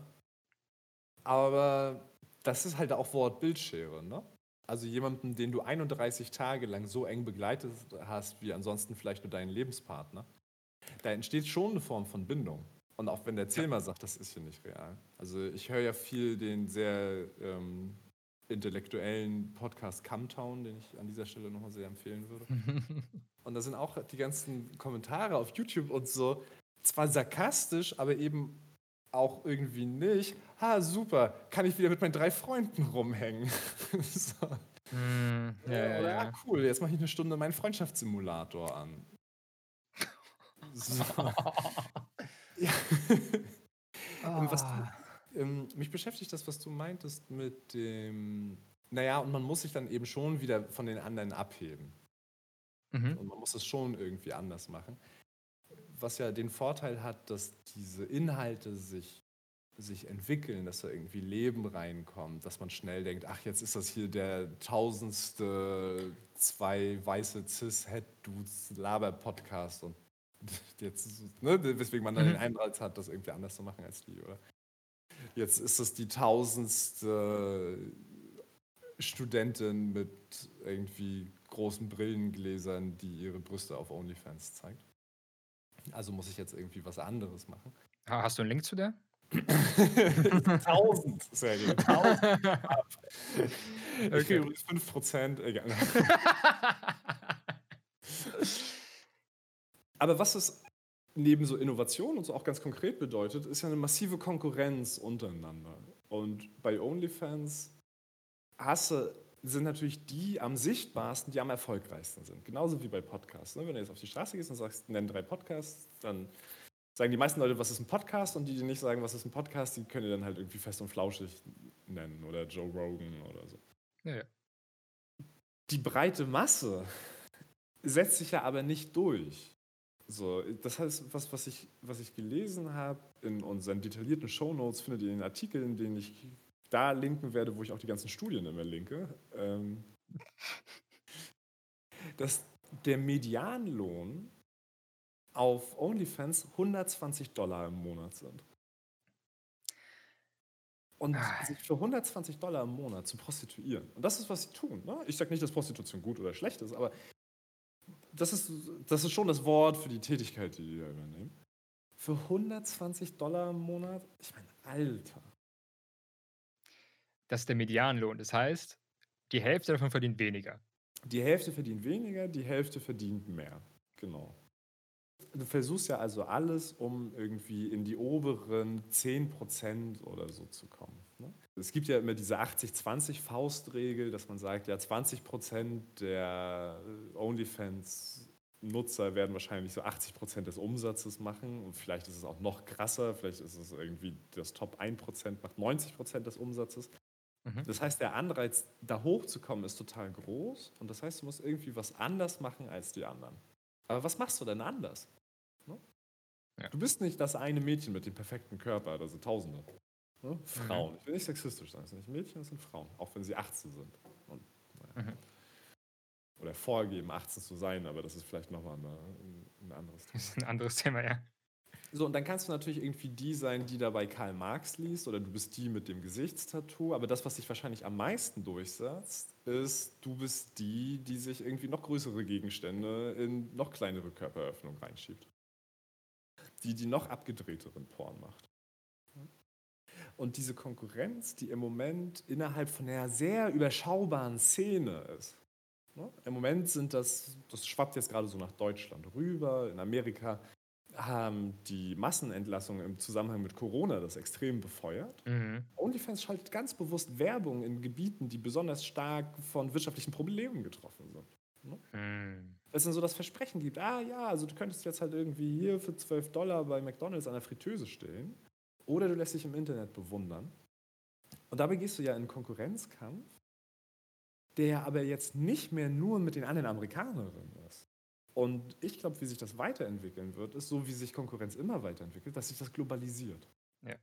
aber das ist halt auch Wort Bildschere, ne? Also jemanden, den du 31 Tage lang so eng begleitet hast, wie ansonsten vielleicht nur deinen Lebenspartner, da entsteht schon eine Form von Bindung. Und auch wenn der Erzähler sagt, das ist hier nicht real. Also ich höre ja viel den sehr ähm, intellektuellen Podcast Camtown, den ich an dieser Stelle nochmal sehr empfehlen würde. und da sind auch die ganzen Kommentare auf YouTube und so, zwar sarkastisch, aber eben auch irgendwie nicht. Ha, super, kann ich wieder mit meinen drei Freunden rumhängen. so. mm, ja, ja, ja, ja, cool, jetzt mache ich eine Stunde meinen Freundschaftssimulator an. So. ja. oh. was, ähm, mich beschäftigt das, was du meintest mit dem, naja, und man muss sich dann eben schon wieder von den anderen abheben. Mhm. Und man muss es schon irgendwie anders machen was ja den Vorteil hat, dass diese Inhalte sich, sich entwickeln, dass da irgendwie Leben reinkommt, dass man schnell denkt, ach, jetzt ist das hier der tausendste zwei weiße Cis-Het-Dudes Laber-Podcast und jetzt, ne, weswegen man dann mhm. den Eindruck hat, das irgendwie anders zu machen als die, oder? Jetzt ist es die tausendste Studentin mit irgendwie großen Brillengläsern, die ihre Brüste auf OnlyFans zeigt. Also muss ich jetzt irgendwie was anderes machen. Hast du einen Link zu der? Tausend, sehr gut. Tausend. okay, übrigens 5 Prozent, egal. Aber was es neben so Innovation und so auch ganz konkret bedeutet, ist ja eine massive Konkurrenz untereinander. Und bei OnlyFans hast du sind natürlich die am sichtbarsten, die am erfolgreichsten sind. Genauso wie bei Podcasts. Ne? Wenn du jetzt auf die Straße gehst und sagst, nenn drei Podcasts, dann sagen die meisten Leute, was ist ein Podcast? Und die, die nicht sagen, was ist ein Podcast, die können dann halt irgendwie fest und flauschig nennen oder Joe Rogan oder so. Ja, ja. die breite Masse setzt sich ja aber nicht durch. So, das heißt, was, was, ich, was ich gelesen habe in unseren detaillierten Shownotes, findet ihr in den Artikeln, den ich da linken werde, wo ich auch die ganzen Studien immer linke, ähm, dass der Medianlohn auf OnlyFans 120 Dollar im Monat sind. Und Ah. sich für 120 Dollar im Monat zu prostituieren. Und das ist, was sie tun. Ne? Ich sage nicht, dass Prostitution gut oder schlecht ist, aber das ist, das ist schon das Wort für die Tätigkeit, die die da übernehmen. Für 120 Dollar im Monat? Ich meine, Alter. Das ist der Medianlohn. Das heißt, die Hälfte davon verdient weniger. Die Hälfte verdient weniger, die Hälfte verdient mehr. Genau. Du versuchst ja also alles, um irgendwie in die oberen 10% oder so zu kommen. Ne? Es gibt ja immer diese 80-20-Faustregel, dass man sagt, ja, 20% der äh, OnlyFans-Nutzer werden wahrscheinlich so 80% des Umsatzes machen. Und vielleicht ist es auch noch krasser, vielleicht ist es irgendwie das Top 1% macht 90% des Umsatzes. Mhm. Das heißt, der Anreiz, da hochzukommen, ist total groß. Und das heißt, du musst irgendwie was anders machen als die anderen. Aber was machst du denn anders? Ne? Ja. Du bist nicht das eine Mädchen mit dem perfekten Körper, da sind Tausende. Ne? Frauen. Ich will nicht sexistisch sein, es sind nicht Mädchen, es sind Frauen, auch wenn sie 18 sind. Und, naja. Mhm. Oder vorgeben, 18 zu sein, aber das ist vielleicht nochmal eine, ein anderes Thema. Das ist ein anderes Thema, ja. So, und dann kannst du natürlich irgendwie die sein, die dabei Karl Marx liest, oder du bist die mit dem Gesichtstattoo. Aber das, was sich wahrscheinlich am meisten durchsetzt, ist, du bist die, die sich irgendwie noch größere Gegenstände in noch kleinere Körperöffnungen reinschiebt. Die, die noch abgedrehteren Porn macht. Und diese Konkurrenz, die im Moment innerhalb von einer sehr überschaubaren Szene ist. Ne? Im Moment sind das, das schwappt jetzt gerade so nach Deutschland rüber, in Amerika haben die Massenentlassungen im Zusammenhang mit Corona das extrem befeuert. Mhm. OnlyFans schaltet ganz bewusst Werbung in Gebieten, die besonders stark von wirtschaftlichen Problemen getroffen sind. Mhm. Es dann so das Versprechen gibt, ah ja, also du könntest jetzt halt irgendwie hier für 12 Dollar bei McDonalds an der Fritteuse stehen oder du lässt dich im Internet bewundern. Und dabei gehst du ja in einen Konkurrenzkampf, der aber jetzt nicht mehr nur mit den anderen Amerikanerinnen ist. Und ich glaube, wie sich das weiterentwickeln wird, ist so, wie sich Konkurrenz immer weiterentwickelt, dass sich das globalisiert. Ja.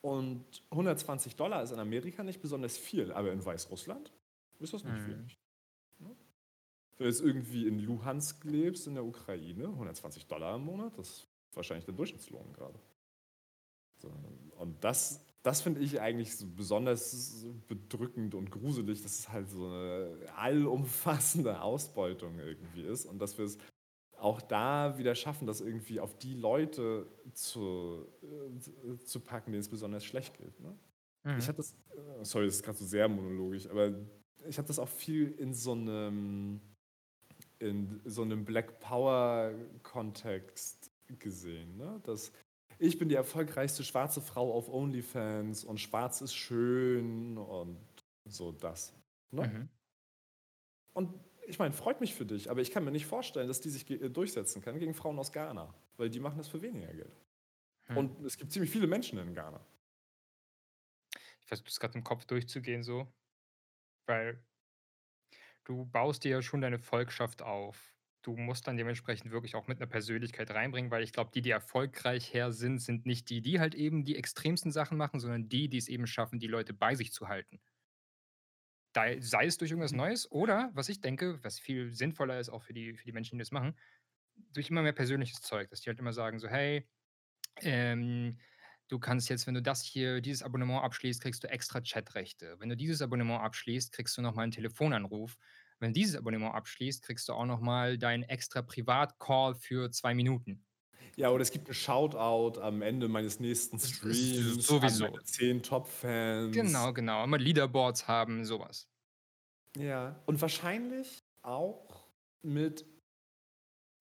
Und 120 Dollar ist in Amerika nicht besonders viel, aber in Weißrussland ist das nicht Mhm. wenig. Ne? Wenn du jetzt irgendwie in Luhansk lebst, in der Ukraine, 120 Dollar im Monat, das ist wahrscheinlich der Durchschnittslohn gerade. So, und das, das finde ich eigentlich so besonders bedrückend und gruselig, dass es halt so eine allumfassende Ausbeutung irgendwie ist und dass wir es auch da wieder schaffen, das irgendwie auf die Leute zu, äh, zu packen, denen es besonders schlecht geht. Ne? Mhm. Ich habe das, äh, sorry, das ist gerade so sehr monologisch, aber ich habe das auch viel in so einem, in so einem Black Power Kontext gesehen, ne? Dass ich bin die erfolgreichste schwarze Frau auf OnlyFans und schwarz ist schön und so das. Ne? Mhm. Und ich meine, freut mich für dich, aber ich kann mir nicht vorstellen, dass die sich ge- durchsetzen kann gegen Frauen aus Ghana, weil die machen das für weniger Geld. Hm. Und es gibt ziemlich viele Menschen in Ghana. Ich versuche es gerade im Kopf durchzugehen, so. Weil du baust dir ja schon deine Volkschaft auf. Du musst dann dementsprechend wirklich auch mit einer Persönlichkeit reinbringen, weil ich glaube, die, die erfolgreich her sind, sind nicht die, die halt eben die extremsten Sachen machen, sondern die, die es eben schaffen, die Leute bei sich zu halten. Da, sei es durch irgendwas Neues oder, was ich denke, was viel sinnvoller ist auch für die, für die Menschen, die das machen, durch immer mehr persönliches Zeug, dass die halt immer sagen so, hey, ähm, du kannst jetzt, wenn du das hier, dieses Abonnement abschließt, kriegst du extra Chatrechte. Wenn du dieses Abonnement abschließt, kriegst du nochmal einen Telefonanruf. Wenn du dieses Abonnement abschließt, kriegst du auch nochmal deinen extra Privatcall für zwei Minuten. Ja, oder es gibt einen Shoutout am Ende meines nächsten Streams. sowieso. An meine zehn Top-Fans. Genau, genau. Immer Leaderboards haben, sowas. Ja. Und wahrscheinlich auch mit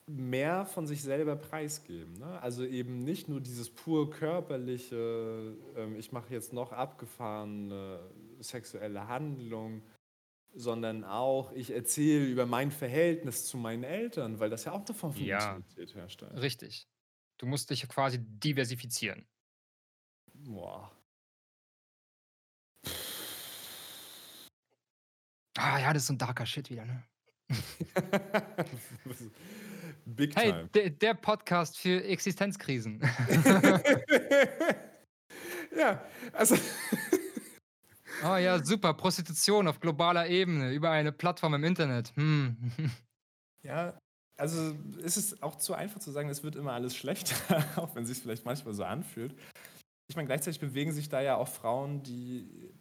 mehr von sich selber preisgeben. Ne? Also eben nicht nur dieses pur körperliche, ähm, ich mache jetzt noch abgefahrene sexuelle Handlung, sondern auch, ich erzähle über mein Verhältnis zu meinen Eltern, weil das ja auch Form von Ja. Herstellt. Richtig. Du musst dich quasi diversifizieren. Boah. Ah ja, das ist so 'n darker Shit wieder, ne? Big Hey, time. de der Podcast für Existenzkrisen. Ja, also Oh ja, super, Prostitution auf globaler Ebene über eine Plattform im Internet. Hm. Ja, also ist es auch zu einfach zu sagen, es wird immer alles schlechter, auch wenn sich's vielleicht manchmal so anfühlt. Ich meine, gleichzeitig bewegen sich da ja auch Frauen, die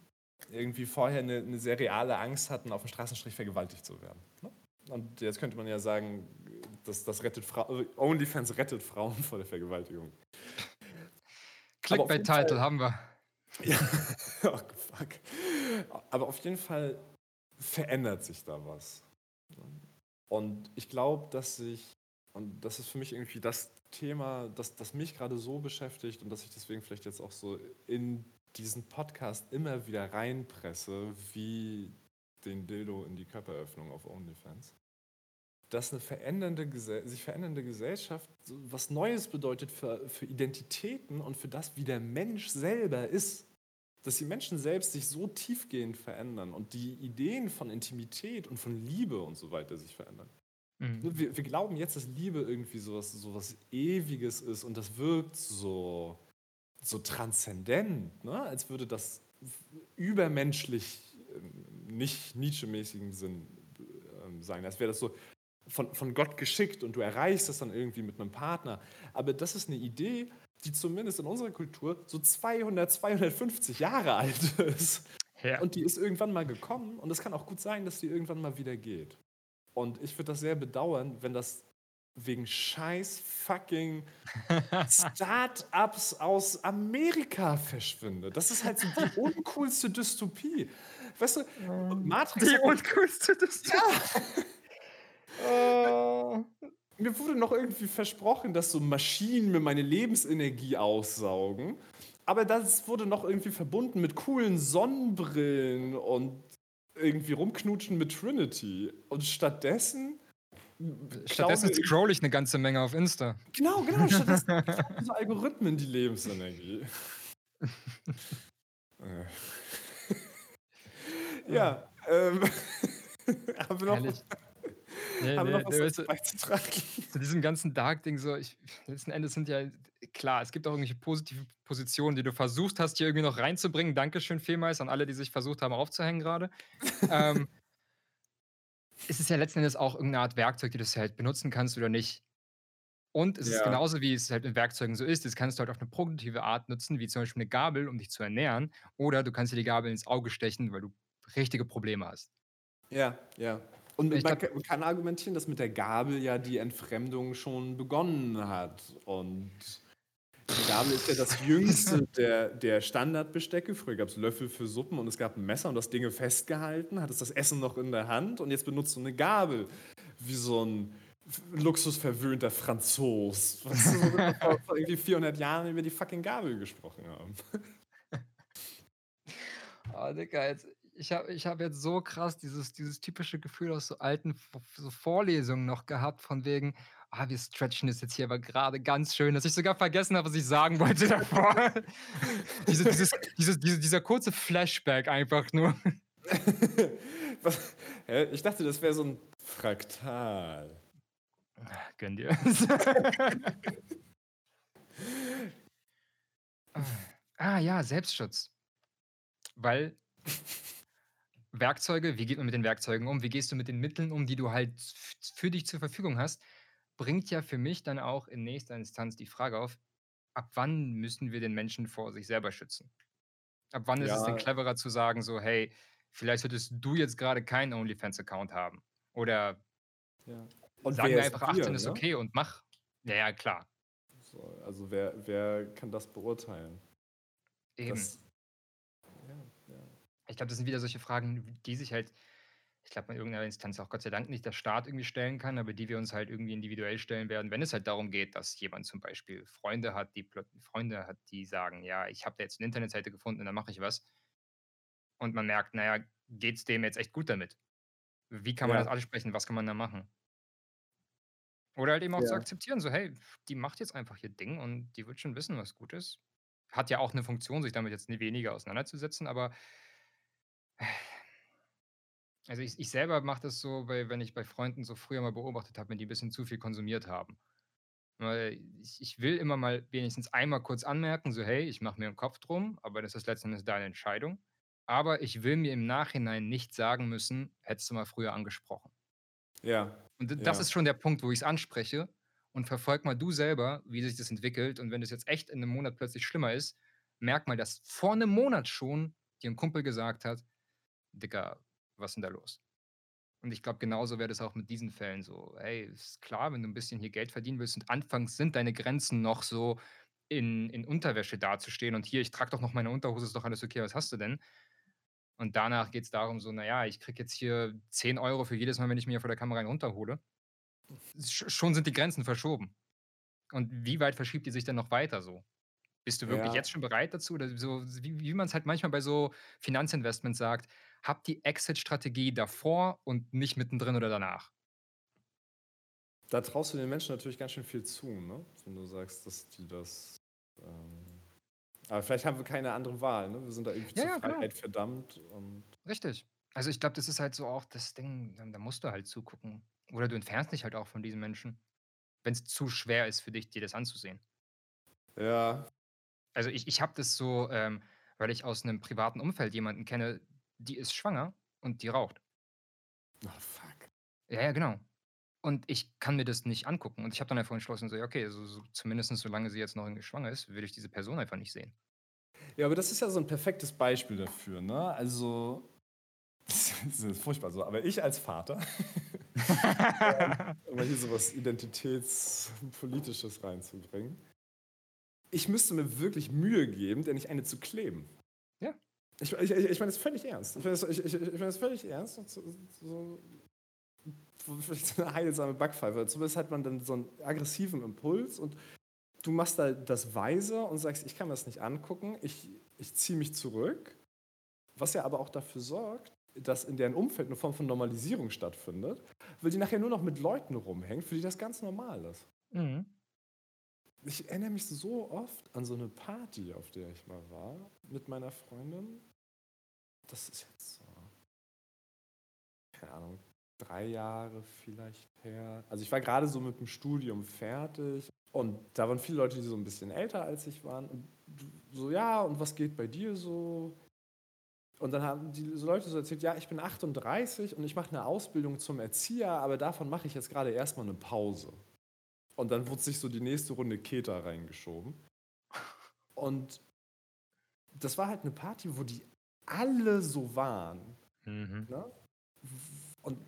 irgendwie vorher 'ne 'ne sehr reale Angst hatten, auf'm Straßenstrich vergewaltigt zu werden, ne? Und jetzt könnte man ja sagen, das das rettet Frau OnlyFans rettet Frauen vor der Vergewaltigung. Auf Clickbait-Title haben wir. Ja, oh. Aber auf jeden Fall verändert sich da was? Und ich glaube, dass sich und das ist für mich irgendwie das Thema, das das mich grade so beschäftigt und dass ich deswegen vielleicht jetzt auch so in diesen Podcast immer wieder reinpresse, wie den Dildo in die Körperöffnung auf OnlyFans. Dass 'ne verändernde sich verändernde Gesellschaft was Neues bedeutet für für Identitäten und für das, wie der Mensch selber ist. Dass die Menschen selbst sich so tiefgehend verändern und die Ideen von Intimität und von Liebe und so weiter sich verändern. Mhm. Ne, wir wir glauben jetzt, dass Liebe irgendwie so was so was Ewiges ist und das wirkt so so transzendent, ne? Als würde das übermenschlich, ähm, nicht Nietzsche-mäßigen Sinn, ähm, sein. Als wäre das so von von Gott geschickt und du erreichst das dann irgendwie mit 'nem Partner. Aber das ist 'ne Idee, die zumindest in unserer Kultur so 200, 250 Jahre alt ist. Ja. Und die ist irgendwann mal gekommen und es kann auch gut sein, dass die irgendwann mal wieder geht. Und ich würde das sehr bedauern, wenn das wegen scheiß fucking Start-ups aus Amerika verschwindet. Das ist halt so die uncoolste Dystopie. Weißt du, und Matrix Die uncoolste Dystopie. Ja. Oh. Mir wurde noch irgendwie versprochen, dass so Maschinen mir meine Lebensenergie aussaugen, aber das wurde noch irgendwie verbunden mit coolen Sonnenbrillen und irgendwie rumknutschen mit Trinity. Und stattdessen Stattdessen klauen mir scrolle ich 'ne ganze Menge auf Insta. Genau, genau, stattdessen so Algorithmen die Lebensenergie. Äh. Ja, ähm, haben wir noch Herrlich. Ne, haben wir ne, noch was ne, weißt du beizutragen? zu diesem ganzen Dark-Ding so, ich letzten Endes sind ja klar, es gibt auch irgendwelche positive Positionen, die du versucht hast, hier irgendwie noch reinzubringen. Dankeschön vielmals an alle, die sich versucht haben aufzuhängen grade. Ähm es ist ja letzten Endes auch irgend 'ne Art Werkzeug, die du halt benutzen kannst oder nicht. Und es ist Ja. genauso, wie es halt mit Werkzeugen so ist, das kannst du halt auf 'ne produktive Art nutzen, wie zum Beispiel 'ne Gabel, um dich zu ernähren, oder du kannst dir die Gabel ins Auge stechen, weil du richtige Probleme hast. Ja, ja. Und man glaube ka kann argumentieren, dass mit der Gabel ja die Entfremdung schon begonnen hat. Und die Gabel ist ja das jüngste der der Standardbestecke. Früher gab's Löffel für Suppen und es gab 'n Messer und das Dinge festgehalten, hattest das Essen noch in der Hand und jetzt benutzt du 'ne Gabel wie so 'n f luxusverwöhnter Franzos. Du, so vor irgendwie 400 Jahren über die fucking Gabel gesprochen haben. Oh, Digga, jetzt ich habe ich habe jetzt so krass dieses dieses typische Gefühl aus so alten so Vorlesungen noch gehabt von wegen: „Ah, wir stretchen das jetzt hier aber grade ganz schön“, dass ich sogar vergessen habe, was ich sagen wollte davor. Diese dieses dieses diese dieser kurze Flashback einfach nur. Was? Ich dachte, das wäre so 'n Fraktal. Gönn dir. Ah ja, Selbstschutz. Weil Werkzeuge wie geht man mit den Werkzeugen um? Wie gehst du mit den Mitteln um, die du halt für dich zur Verfügung hast? Bringt ja für mich dann auch in nächster Instanz die Frage auf: Ab wann müssen wir den Menschen vor sich selber schützen? Ab wann ist es denn Ja. cleverer zu sagen so: „Hey, vielleicht solltest du jetzt grade keinen OnlyFans-Account haben“, oder Ja. Und sagen wir einfach: wir, „18 ist ne? okay und mach.“ Ja, ja, klar. So, also wer wer kann das beurteilen? Eben. Das ja, ja. Ich glaube, das sind wieder solche Fragen, die sich halt ich glaube, in irgendeiner Instanz auch Gott sei Dank nicht der Staat irgendwie stellen kann, aber die wir uns halt irgendwie individuell stellen werden, wenn es halt darum geht, dass jemand zum Beispiel Freunde hat, die Freunde hat, die sagen: „Ja, ich habe da jetzt 'ne Internetseite gefunden und da mache ich was.“ Und man merkt, na ja, geht's dem jetzt echt gut damit? Wie kann man das Ja. ansprechen? Was kann man da machen? Oder halt eben auch zu Ja. akzeptieren, so: „Hey, die macht jetzt einfach ihr Ding und die wird schon wissen, was gut ist.“ Hat ja auch 'ne Funktion, sich damit jetzt weniger auseinanderzusetzen, aber Also, ich ich selber mache das so, weil wenn ich bei Freunden so früher mal beobachtet habe, wenn die 'n bisschen zu viel konsumiert haben. Weil ich ich will immer mal wenigstens einmal kurz anmerken, so: „Hey, ich mache mir 'n Kopf drum, aber das ist letzten Endes deine Entscheidung.“ Aber ich will mir im Nachhinein nicht sagen müssen: „Hättest du mal früher angesprochen.“ Ja, Und das ja. ist schon der Punkt, wo ich's anspreche und verfolge mal du selber, wie sich das entwickelt. Und wenn das jetzt echt in 'nem Monat plötzlich schlimmer ist, merk mal, dass vor 'nem Monat schon dir 'n Kumpel gesagt hat: „Dicker, was 'n da los?“ Und ich glaube, genauso wäre das auch mit diesen Fällen so. Ey, ist klar, wenn du 'n bisschen hier Geld verdienen willst und anfangs sind deine Grenzen noch so in in Unterwäsche dazustehen und: „Hier, ich trage doch noch meine Unterhose, ist doch alles okay, was hast du denn?“ Und danach geht's darum so: „Na ja, ich kriege jetzt hier 10 € für jedes Mal, wenn ich mir vor der Kamera einen runterhole.“ Sch schon sind die Grenzen verschoben. Und wie weit verschiebt die sich denn noch weiter so? Bist du wirklich Ja. jetzt schon bereit dazu oder so wie wie man's halt manchmal bei so Finanzinvestments sagt: „Hab die Exit-Strategie davor und nicht mittendrin oder danach.“ Da traust du den Menschen natürlich ganz schön viel zu, ne? Wenn du sagst, dass die das, ähm aber vielleicht haben wir keine andere Wahl, ne? Wir sind da irgendwie Ja, zur genau. Freiheit verdammt und Richtig. Also, ich glaube, das ist halt so auch das Ding, da musst du halt zugucken. Oder du entfernst dich halt auch von diesen Menschen, wenn's zu schwer ist für dich, dir das anzusehen. Ja. Also, ich ich habe das so, ähm, weil ich aus 'nem privaten Umfeld jemanden kenne, die ist schwanger und die raucht. Oh, fuck. Ja, ja, genau. Und ich kann mir das nicht angucken. Und ich habe dann einfach entschlossen, so: „Ja, okay, so so zumindest solange sie jetzt noch irgendwie schwanger ist, will ich diese Person einfach nicht sehen.“ Ja, aber das ist ja so 'n perfektes Beispiel dafür, ne? Also, das ist furchtbar so, aber ich als Vater, ähm, um hier so was Identitätspolitisches reinzubringen. Ich müsste mir wirklich Mühe geben, der nicht eine zu kleben. Ja. Ich ich ich meine das völlig ernst. Ich meine das ich ich das völlig ernst so so vielleicht so 'ne heilsame Backpfeife. Zumindest hat man dann so 'n aggressiven Impuls und du machst da das weise und sagst: „Ich kann mir das nicht angucken. Ich ich ziehe mich zurück.“ Was ja aber auch dafür sorgt, dass in deren Umfeld 'ne Form von Normalisierung stattfindet, weil die nachher nur noch mit Leuten rumhängt, für die das ganz normal ist. Mhm. Ich erinnere mich so oft an so 'ne Party, auf der ich mal war mit meiner Freundin. Das ist jetzt so keine Ahnung, 3 Jahre vielleicht her. Also, ich war grade so mit'm Studium fertig und da waren viele Leute, die so 'n bisschen älter als ich waren und so: „Ja, und was geht bei dir so?“ Und dann haben diese Leute so erzählt: „Ja, ich bin 38 und ich mache 'ne Ausbildung zum Erzieher, aber davon mache ich jetzt grade erst mal 'ne Pause.“ Und dann wurde sich so die nächste Runde Keter reingeschoben. Und das war halt 'ne Party, wo die alle so waren, Mhm. ne? Und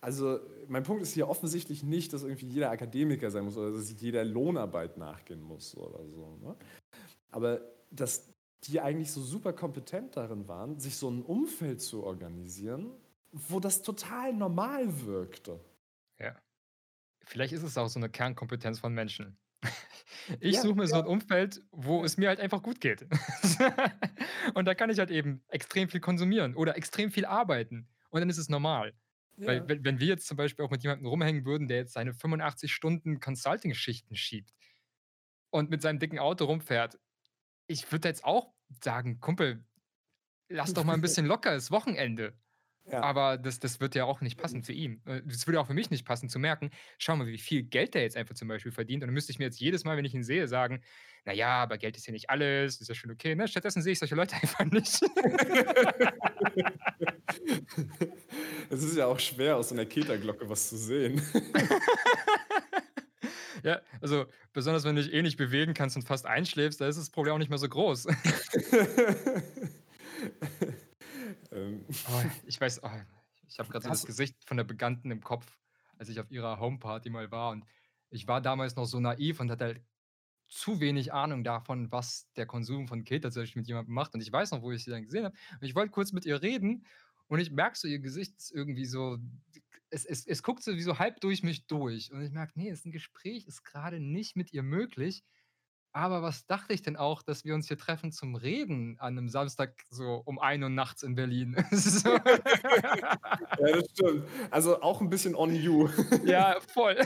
also, mein Punkt ist hier offensichtlich nicht, dass irgendwie jeder Akademiker sein muss oder dass jeder Lohnarbeit nachgehen muss oder so, ne? Aber dass die eigentlich so super kompetent darin waren, sich so 'n Umfeld zu organisieren, wo das total normal wirkte. Ja. Vielleicht ist es auch so 'ne Kernkompetenz von Menschen. Ich Ja, suche mir so 'n ja. Umfeld, wo Ja. es mir halt einfach gut geht. Und da kann ich halt eben extrem viel konsumieren oder extrem viel arbeiten und dann ist es normal. Weil Ja. wenn wenn wir jetzt zum Beispiel auch mit jemandem rumhängen würden, der jetzt seine 85 Stunden Consulting-Schichten schiebt und mit seinem dicken Auto rumfährt. Ich würde jetzt auch sagen: „Kumpel, lass doch mal 'n bisschen locker, ist Wochenende.“ Ja. Aber das das wird ja auch nicht passen für ihn. Äh, das würde auch für mich nicht passen zu merken: „Schau mal, wie viel Geld der jetzt einfach zum Beispiel verdient.“ Und dann müsste ich mir jetzt jedes Mal, wenn ich ihn sehe, sagen: „Na ja, aber Geld ist ja nicht alles, ist ja schon okay“, ne? Stattdessen sehe ich solche Leute einfach nicht. Es ist ja auch schwer, aus so 'ner Keterglocke was zu sehen. Ja, also, besonders wenn du dich eh nicht bewegen kannst und fast einschläfst, da ist das Problem auch nicht mehr so groß. Ähm. Oh, ich weiß oh, ich habe grad so das Gesicht von der Bekannten im Kopf, als ich auf ihrer Homeparty mal war und ich war damals noch so naiv und hatte halt zu wenig Ahnung davon, was der Konsum von zum Beispiel mit jemandem macht. Und ich weiß noch, wo ich sie dann gesehen habe. Und ich wollte kurz mit ihr reden und ich merke so, ihr Gesicht ist irgendwie so es es es guckt so wie so halb durch mich durch. Und ich merke: „Ne, ist 'n Gespräch ist grade nicht mit ihr möglich.“ Aber was dachte ich denn auch, dass wir uns hier treffen zum Reden an 'nem Samstag so um 1:00 nachts in Berlin. So. Ja, das stimmt. Also, auch 'n bisschen on you. Ja, voll.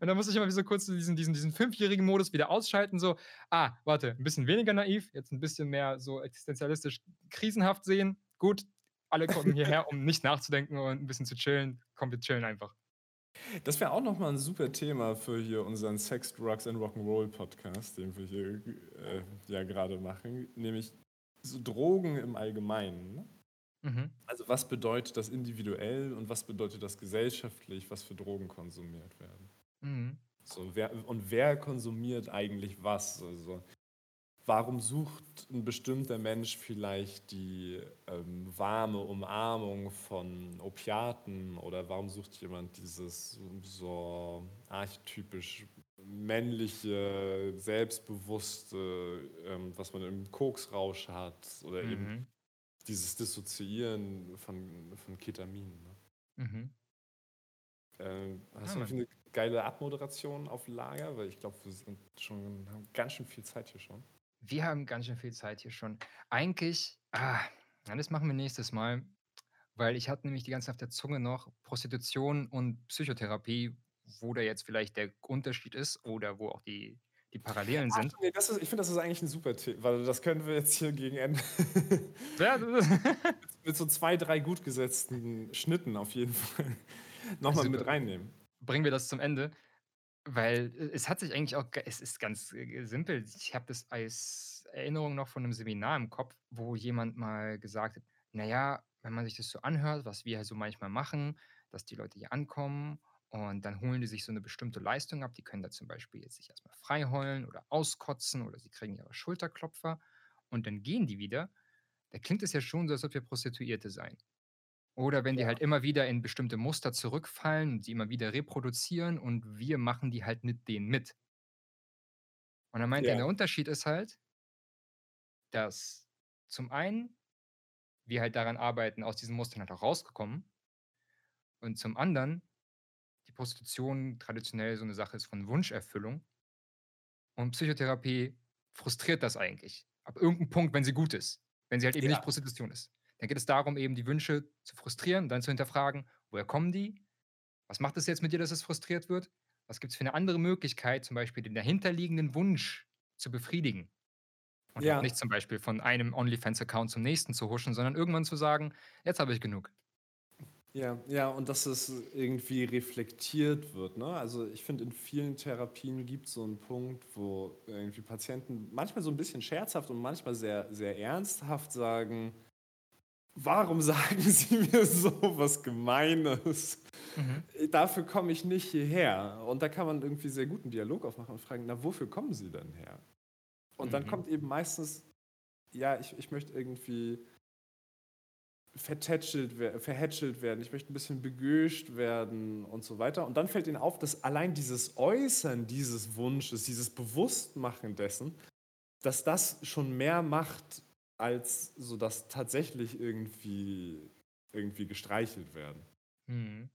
Und dann musste ich immer so kurz diesen diesen diesen fünfjährigen Modus wieder ausschalten, so: „Ah, warte, 'n bisschen weniger naiv, jetzt 'n bisschen mehr so existenzialistisch krisenhaft sehen. Gut, alle kommen hierher, um nicht nachzudenken und ein bisschen zu chillen. Komm, wir chillen einfach. Das wäre auch nochmal ein super Thema für hier unseren Sex, Drugs and Rock'n'Roll Podcast, den wir hier äh, ja gerade machen, nämlich so Drogen im Allgemeinen. Ne? Mhm. Also was bedeutet das individuell und was bedeutet das gesellschaftlich, was für Drogen konsumiert werden? Mhm. So, wer, und wer konsumiert eigentlich was? Also, warum sucht ein bestimmter Mensch vielleicht die ähm, warme Umarmung von Opiaten oder warum sucht jemand dieses so archetypisch männliche, selbstbewusste, ähm, was man im Koksrausch hat oder mhm. eben dieses Dissoziieren von, von Ketamin. Ne? Mhm. Äh, hast ja, du eine geile Abmoderation auf Lager? Weil ich glaube, wir sind schon, haben ganz schön viel Zeit hier schon. Wir haben ganz schön viel Zeit hier schon. Eigentlich, ah, das machen wir nächstes Mal, weil ich hatte nämlich die ganze Zeit auf der Zunge noch Prostitution und Psychotherapie, wo da jetzt vielleicht der Unterschied ist oder wo auch die, die Parallelen Ach, sind. nee, ist, ich finde, das ist eigentlich ein super Thema, weil das können wir jetzt hier gegen Ende ja, mit so zwei, drei gut gesetzten Schnitten auf jeden Fall nochmal mit reinnehmen. Bringen wir das zum Ende. Weil äh, es hat sich eigentlich auch, es ist ganz äh, simpel. Ich habe das als Erinnerung noch von einem Seminar im Kopf, wo jemand mal gesagt hat, naja, wenn man sich das so anhört, was wir so manchmal machen, dass die Leute hier ankommen und dann holen die sich so eine bestimmte Leistung ab. Die können da zum Beispiel jetzt sich erstmal frei heulen oder auskotzen oder sie kriegen ihre Schulterklopfer und dann gehen die wieder. Da klingt es ja schon so, als ob wir Prostituierte seien. Oder wenn die halt immer wieder in bestimmte Muster zurückfallen und die immer wieder reproduzieren und wir machen die halt mit denen mit. Und er meint er, der Unterschied ist halt, dass zum einen wir halt daran arbeiten, aus diesen Mustern halt auch rausgekommen und zum anderen die Prostitution traditionell so eine Sache ist von Wunscherfüllung und Psychotherapie frustriert das eigentlich. Ab irgendeinem Punkt, wenn sie gut ist, wenn sie halt eben nicht Prostitution ist. Dann geht es darum, eben die Wünsche zu frustrieren, dann zu hinterfragen, woher kommen die? Was macht es jetzt mit dir, dass es frustriert wird? Was gibt es für eine andere Möglichkeit, zum Beispiel den dahinterliegenden Wunsch zu befriedigen? Und ja. nicht zum Beispiel von einem OnlyFans-Account zum nächsten zu huschen, sondern irgendwann zu sagen, jetzt habe ich genug. Ja, ja, und dass es irgendwie reflektiert wird. Ne? Also ich finde, in vielen Therapien gibt es so einen Punkt, wo irgendwie Patienten manchmal so ein bisschen scherzhaft und manchmal sehr, sehr ernsthaft sagen, warum sagen Sie mir so was Gemeines? Mhm. Dafür komme ich nicht hierher. Und da kann man irgendwie sehr guten Dialog aufmachen und fragen, na, wofür kommen Sie denn her? Und mhm. dann kommt eben meistens, ja, ich, ich möchte irgendwie vertätschelt, verhätschelt werden, ich möchte ein bisschen begöscht werden und so weiter. Und dann fällt ihnen auf, dass allein dieses Äußern dieses Wunsches, dieses Bewusstmachen dessen, dass das schon mehr macht als so dass tatsächlich irgendwie, irgendwie gestreichelt werden. Hm.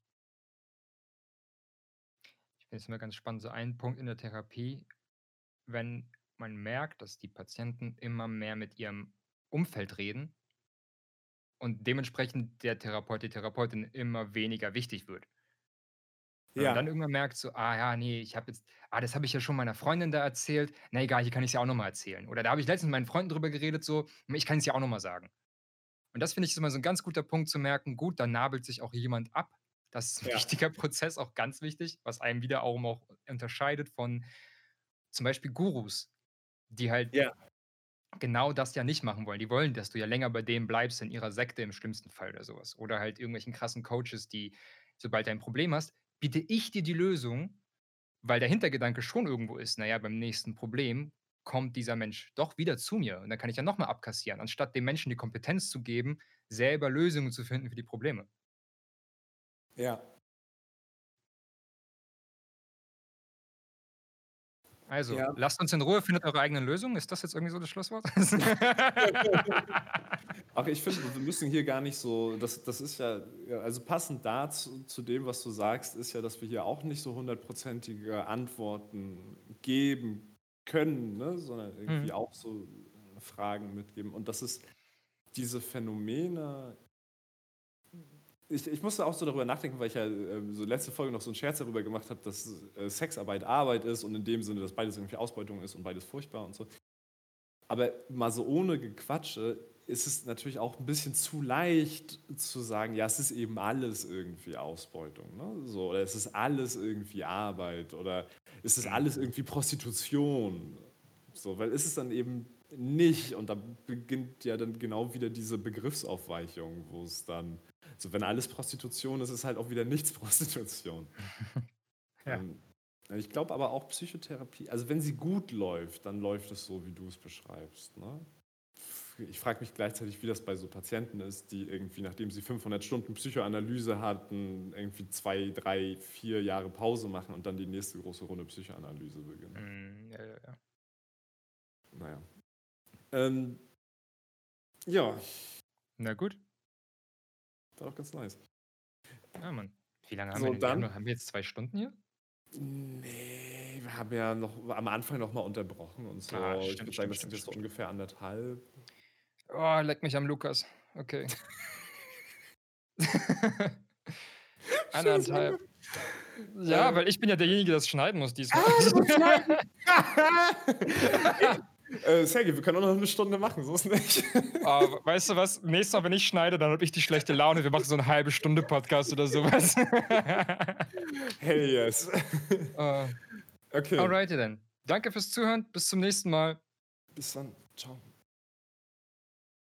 Ich finde es immer ganz spannend, so ein Punkt in der Therapie, wenn man merkt, dass die Patienten immer mehr mit ihrem Umfeld reden und dementsprechend der Therapeut, die Therapeutin immer weniger wichtig wird. Wenn man dann irgendwann merkt, so, ah ja, nee, ich habe jetzt, ah, das habe ich ja schon meiner Freundin da erzählt. Na egal, hier kann ich es ja auch nochmal erzählen. Oder da habe ich letztens mit meinen Freunden drüber geredet, so, ich kann es ja auch nochmal sagen. Und das finde ich ist immer so ein ganz guter Punkt zu merken, gut, da nabelt sich auch jemand ab. Das ist ein Ja. wichtiger Prozess, auch ganz wichtig, was einem wieder auch, auch unterscheidet von zum Beispiel Gurus, die halt Ja. genau das ja nicht machen wollen. Die wollen, dass du ja länger bei denen bleibst, in ihrer Sekte im schlimmsten Fall oder sowas. Oder halt irgendwelchen krassen Coaches, die, sobald du ein Problem hast, biete ich dir die Lösung, weil der Hintergedanke schon irgendwo ist, naja, beim nächsten Problem kommt dieser Mensch doch wieder zu mir und dann kann ich ja nochmal abkassieren, anstatt dem Menschen die Kompetenz zu geben, selber Lösungen zu finden für die Probleme. Ja, Also, Ja. lasst uns in Ruhe, findet eure eigenen Lösungen. Ist das jetzt irgendwie so das Schlusswort? Ach, ich finde, wir müssen hier gar nicht so, das, das ist ja, also passend dazu zu dem, was du sagst, ist ja, dass wir hier auch nicht so hundertprozentige Antworten geben können, ne? sondern irgendwie Mhm. auch so Fragen mitgeben. Und das ist diese Phänomene ich, ich musste auch so darüber nachdenken, weil ich ja äh, so letzte Folge noch so einen Scherz darüber gemacht habe, dass äh, Sexarbeit Arbeit ist und in dem Sinne, dass beides irgendwie Ausbeutung ist und beides furchtbar und so. Aber mal so ohne Gequatsche, ist es natürlich auch ein bisschen zu leicht zu sagen, ja, es ist eben alles irgendwie Ausbeutung. Ne? So, oder es ist alles irgendwie Arbeit oder es ist alles Mhm. irgendwie Prostitution. So, weil ist es dann eben nicht und da beginnt ja dann genau wieder diese Begriffsaufweichung, wo es dann, so wenn alles Prostitution ist, ist halt auch wieder nichts Prostitution. Ja. Ähm, ich glaube aber auch Psychotherapie, also wenn sie gut läuft, dann läuft es so, wie du es beschreibst. Ne? Ich frage mich gleichzeitig, wie das bei so Patienten ist, die irgendwie, nachdem sie 500 Stunden Psychoanalyse hatten, irgendwie zwei, drei, vier Jahre Pause machen und dann die nächste große Runde Psychoanalyse beginnen. Mm, ja, ja, ja. Naja. Ähm, ja, Na gut. war auch ganz nice. Ja, Mann. Wie lange haben So, wir denn? Dann- Haben wir jetzt zwei Stunden hier? Nee, wir haben ja noch am Anfang noch mal unterbrochen und so. Ah, ich stimmt, würde sagen, das sind jetzt so ungefähr anderthalb. Oh, leck mich am Lukas. Okay. Anderthalb. Ja, weil ich bin ja derjenige, der das schneiden muss diesmal. äh, Sergej, wir können auch noch eine Stunde machen, so ist nicht. Aber weißt du was? Nächstes Mal, wenn ich schneide, dann habe ich die schlechte Laune. Wir machen so eine halbe Stunde Podcast oder sowas. Hey, yes. uh, Okay, alrighty dann. Danke fürs Zuhören. Bis zum nächsten Mal. bis dann. Ciao.